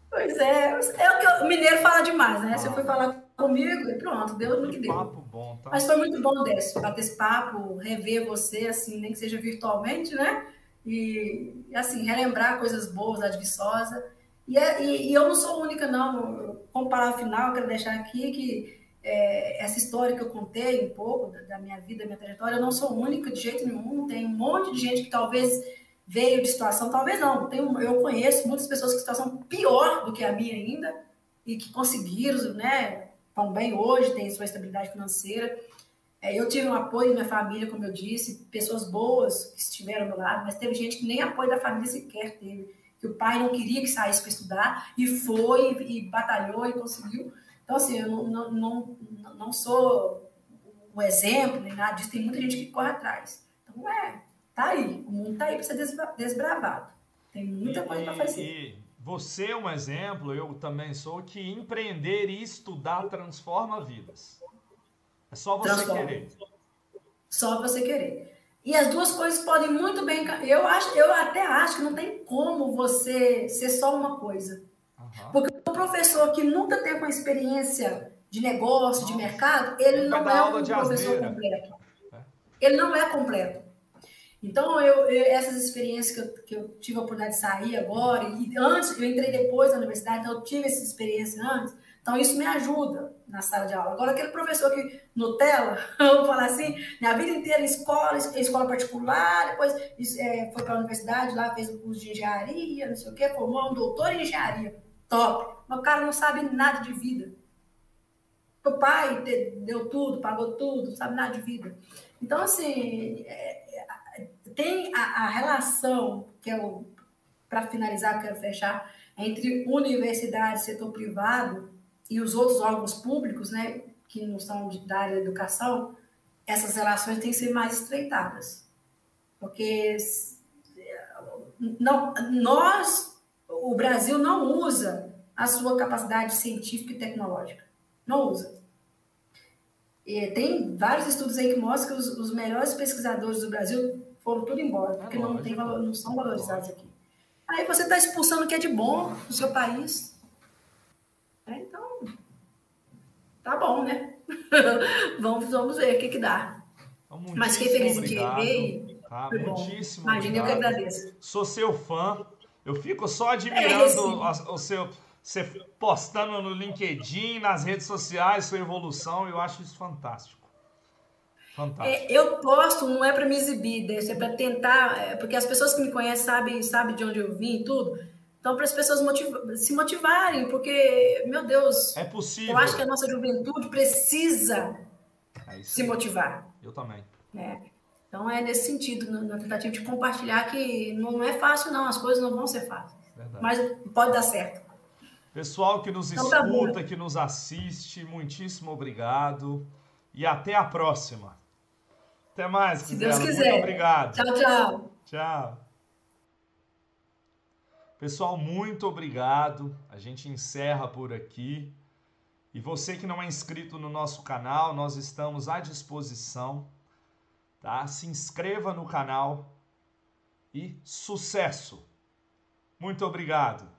Pois é, é o que o mineiro fala demais, né? Ah. Você foi falar comigo e pronto, deu no que deu. Papo bom, tá? Mas foi muito bom desse, bater esse papo, rever você, assim, nem que seja virtualmente, né? E, assim, relembrar coisas boas da Viçosa. E, é, e, e, eu não sou única, não. Como palavra final, eu quero deixar aqui que é, essa história que eu contei um pouco da, da, minha vida, da minha trajetória, eu não sou única de jeito nenhum. Tem um monte de gente que talvez veio de situação, talvez não. Tenho, eu conheço muitas pessoas que situação pior do que a minha ainda e que conseguiram, né? Estão bem hoje, têm sua estabilidade financeira. É, eu tive um apoio da minha família, como eu disse, pessoas boas que estiveram ao meu lado, mas teve gente que nem apoio da família sequer teve. Que o pai não queria que saísse para estudar e foi e batalhou e conseguiu. Então, assim, eu não, não, não, não sou o exemplo nem nada disso, tem muita gente que corre atrás. Então, é, tá aí, o mundo tá aí para ser desbravado. Tem muita coisa para fazer. E você é um exemplo, eu também sou, que empreender e estudar transforma vidas. É só você transforma. querer. Só você querer. E as duas coisas podem muito bem. Eu, acho, eu até acho que não tem como você ser só uma coisa. Uhum. Porque professor que nunca teve uma experiência de negócio, de mercado, ele não é um professor completo. É. Ele não é completo. Então, eu, eu, essas experiências que eu, que eu, tive a oportunidade de sair agora, e antes, eu entrei depois da universidade, então eu tive essa experiência antes, então isso me ajuda na sala de aula. Agora, aquele professor que Nutella, vamos falar assim, minha vida inteira escola, escola particular, depois é, foi para a universidade, lá fez o curso de engenharia, não sei o quê, formou um doutor em engenharia top. Mas o cara não sabe nada de vida. O pai deu tudo, pagou tudo, não sabe nada de vida. Então, assim, é, é, tem a, a, relação, que é para finalizar, quero fechar, entre universidade, setor privado e os outros órgãos públicos, né? que não são de, da área da educação, essas relações têm que ser mais estreitadas. Porque não, nós, o Brasil não usa a sua capacidade científica e tecnológica. Não usa. E tem vários estudos aí que mostram que os, os melhores pesquisadores do Brasil foram tudo embora, porque é não, tem não são valorizados aqui. Aí você está expulsando o que é de bom no seu país. É, então, tá bom, né? vamos, vamos ver o que, que dá. Então, Mas fiquei feliz em te ver. Tá? Muitíssimo Imagina, eu que agradeço. Sou seu fã. Eu fico só admirando é o seu você postando no LinkedIn, nas redes sociais, sua evolução, eu acho isso fantástico. Fantástico. É, eu posto, não é para me exibir, é para tentar, é, porque as pessoas que me conhecem sabem, sabem de onde eu vim e tudo. Então, para as pessoas motiva se motivarem, porque, meu Deus, é possível. eu acho que a nossa juventude precisa é se motivar. Eu também. É. Então, é nesse sentido, na tentativa de compartilhar que não é fácil, não, as coisas não vão ser fáceis. Verdade. Mas pode dar certo. Pessoal que nos então, tá escuta, que nos assiste, muitíssimo obrigado. E até a próxima. Até mais, Se Deus quiser. Muito obrigado. Tchau, tchau. Tchau. Pessoal, muito obrigado. A gente encerra por aqui. E você que não é inscrito no nosso canal, nós estamos à disposição. Tá? Se inscreva no canal e sucesso. Muito obrigado.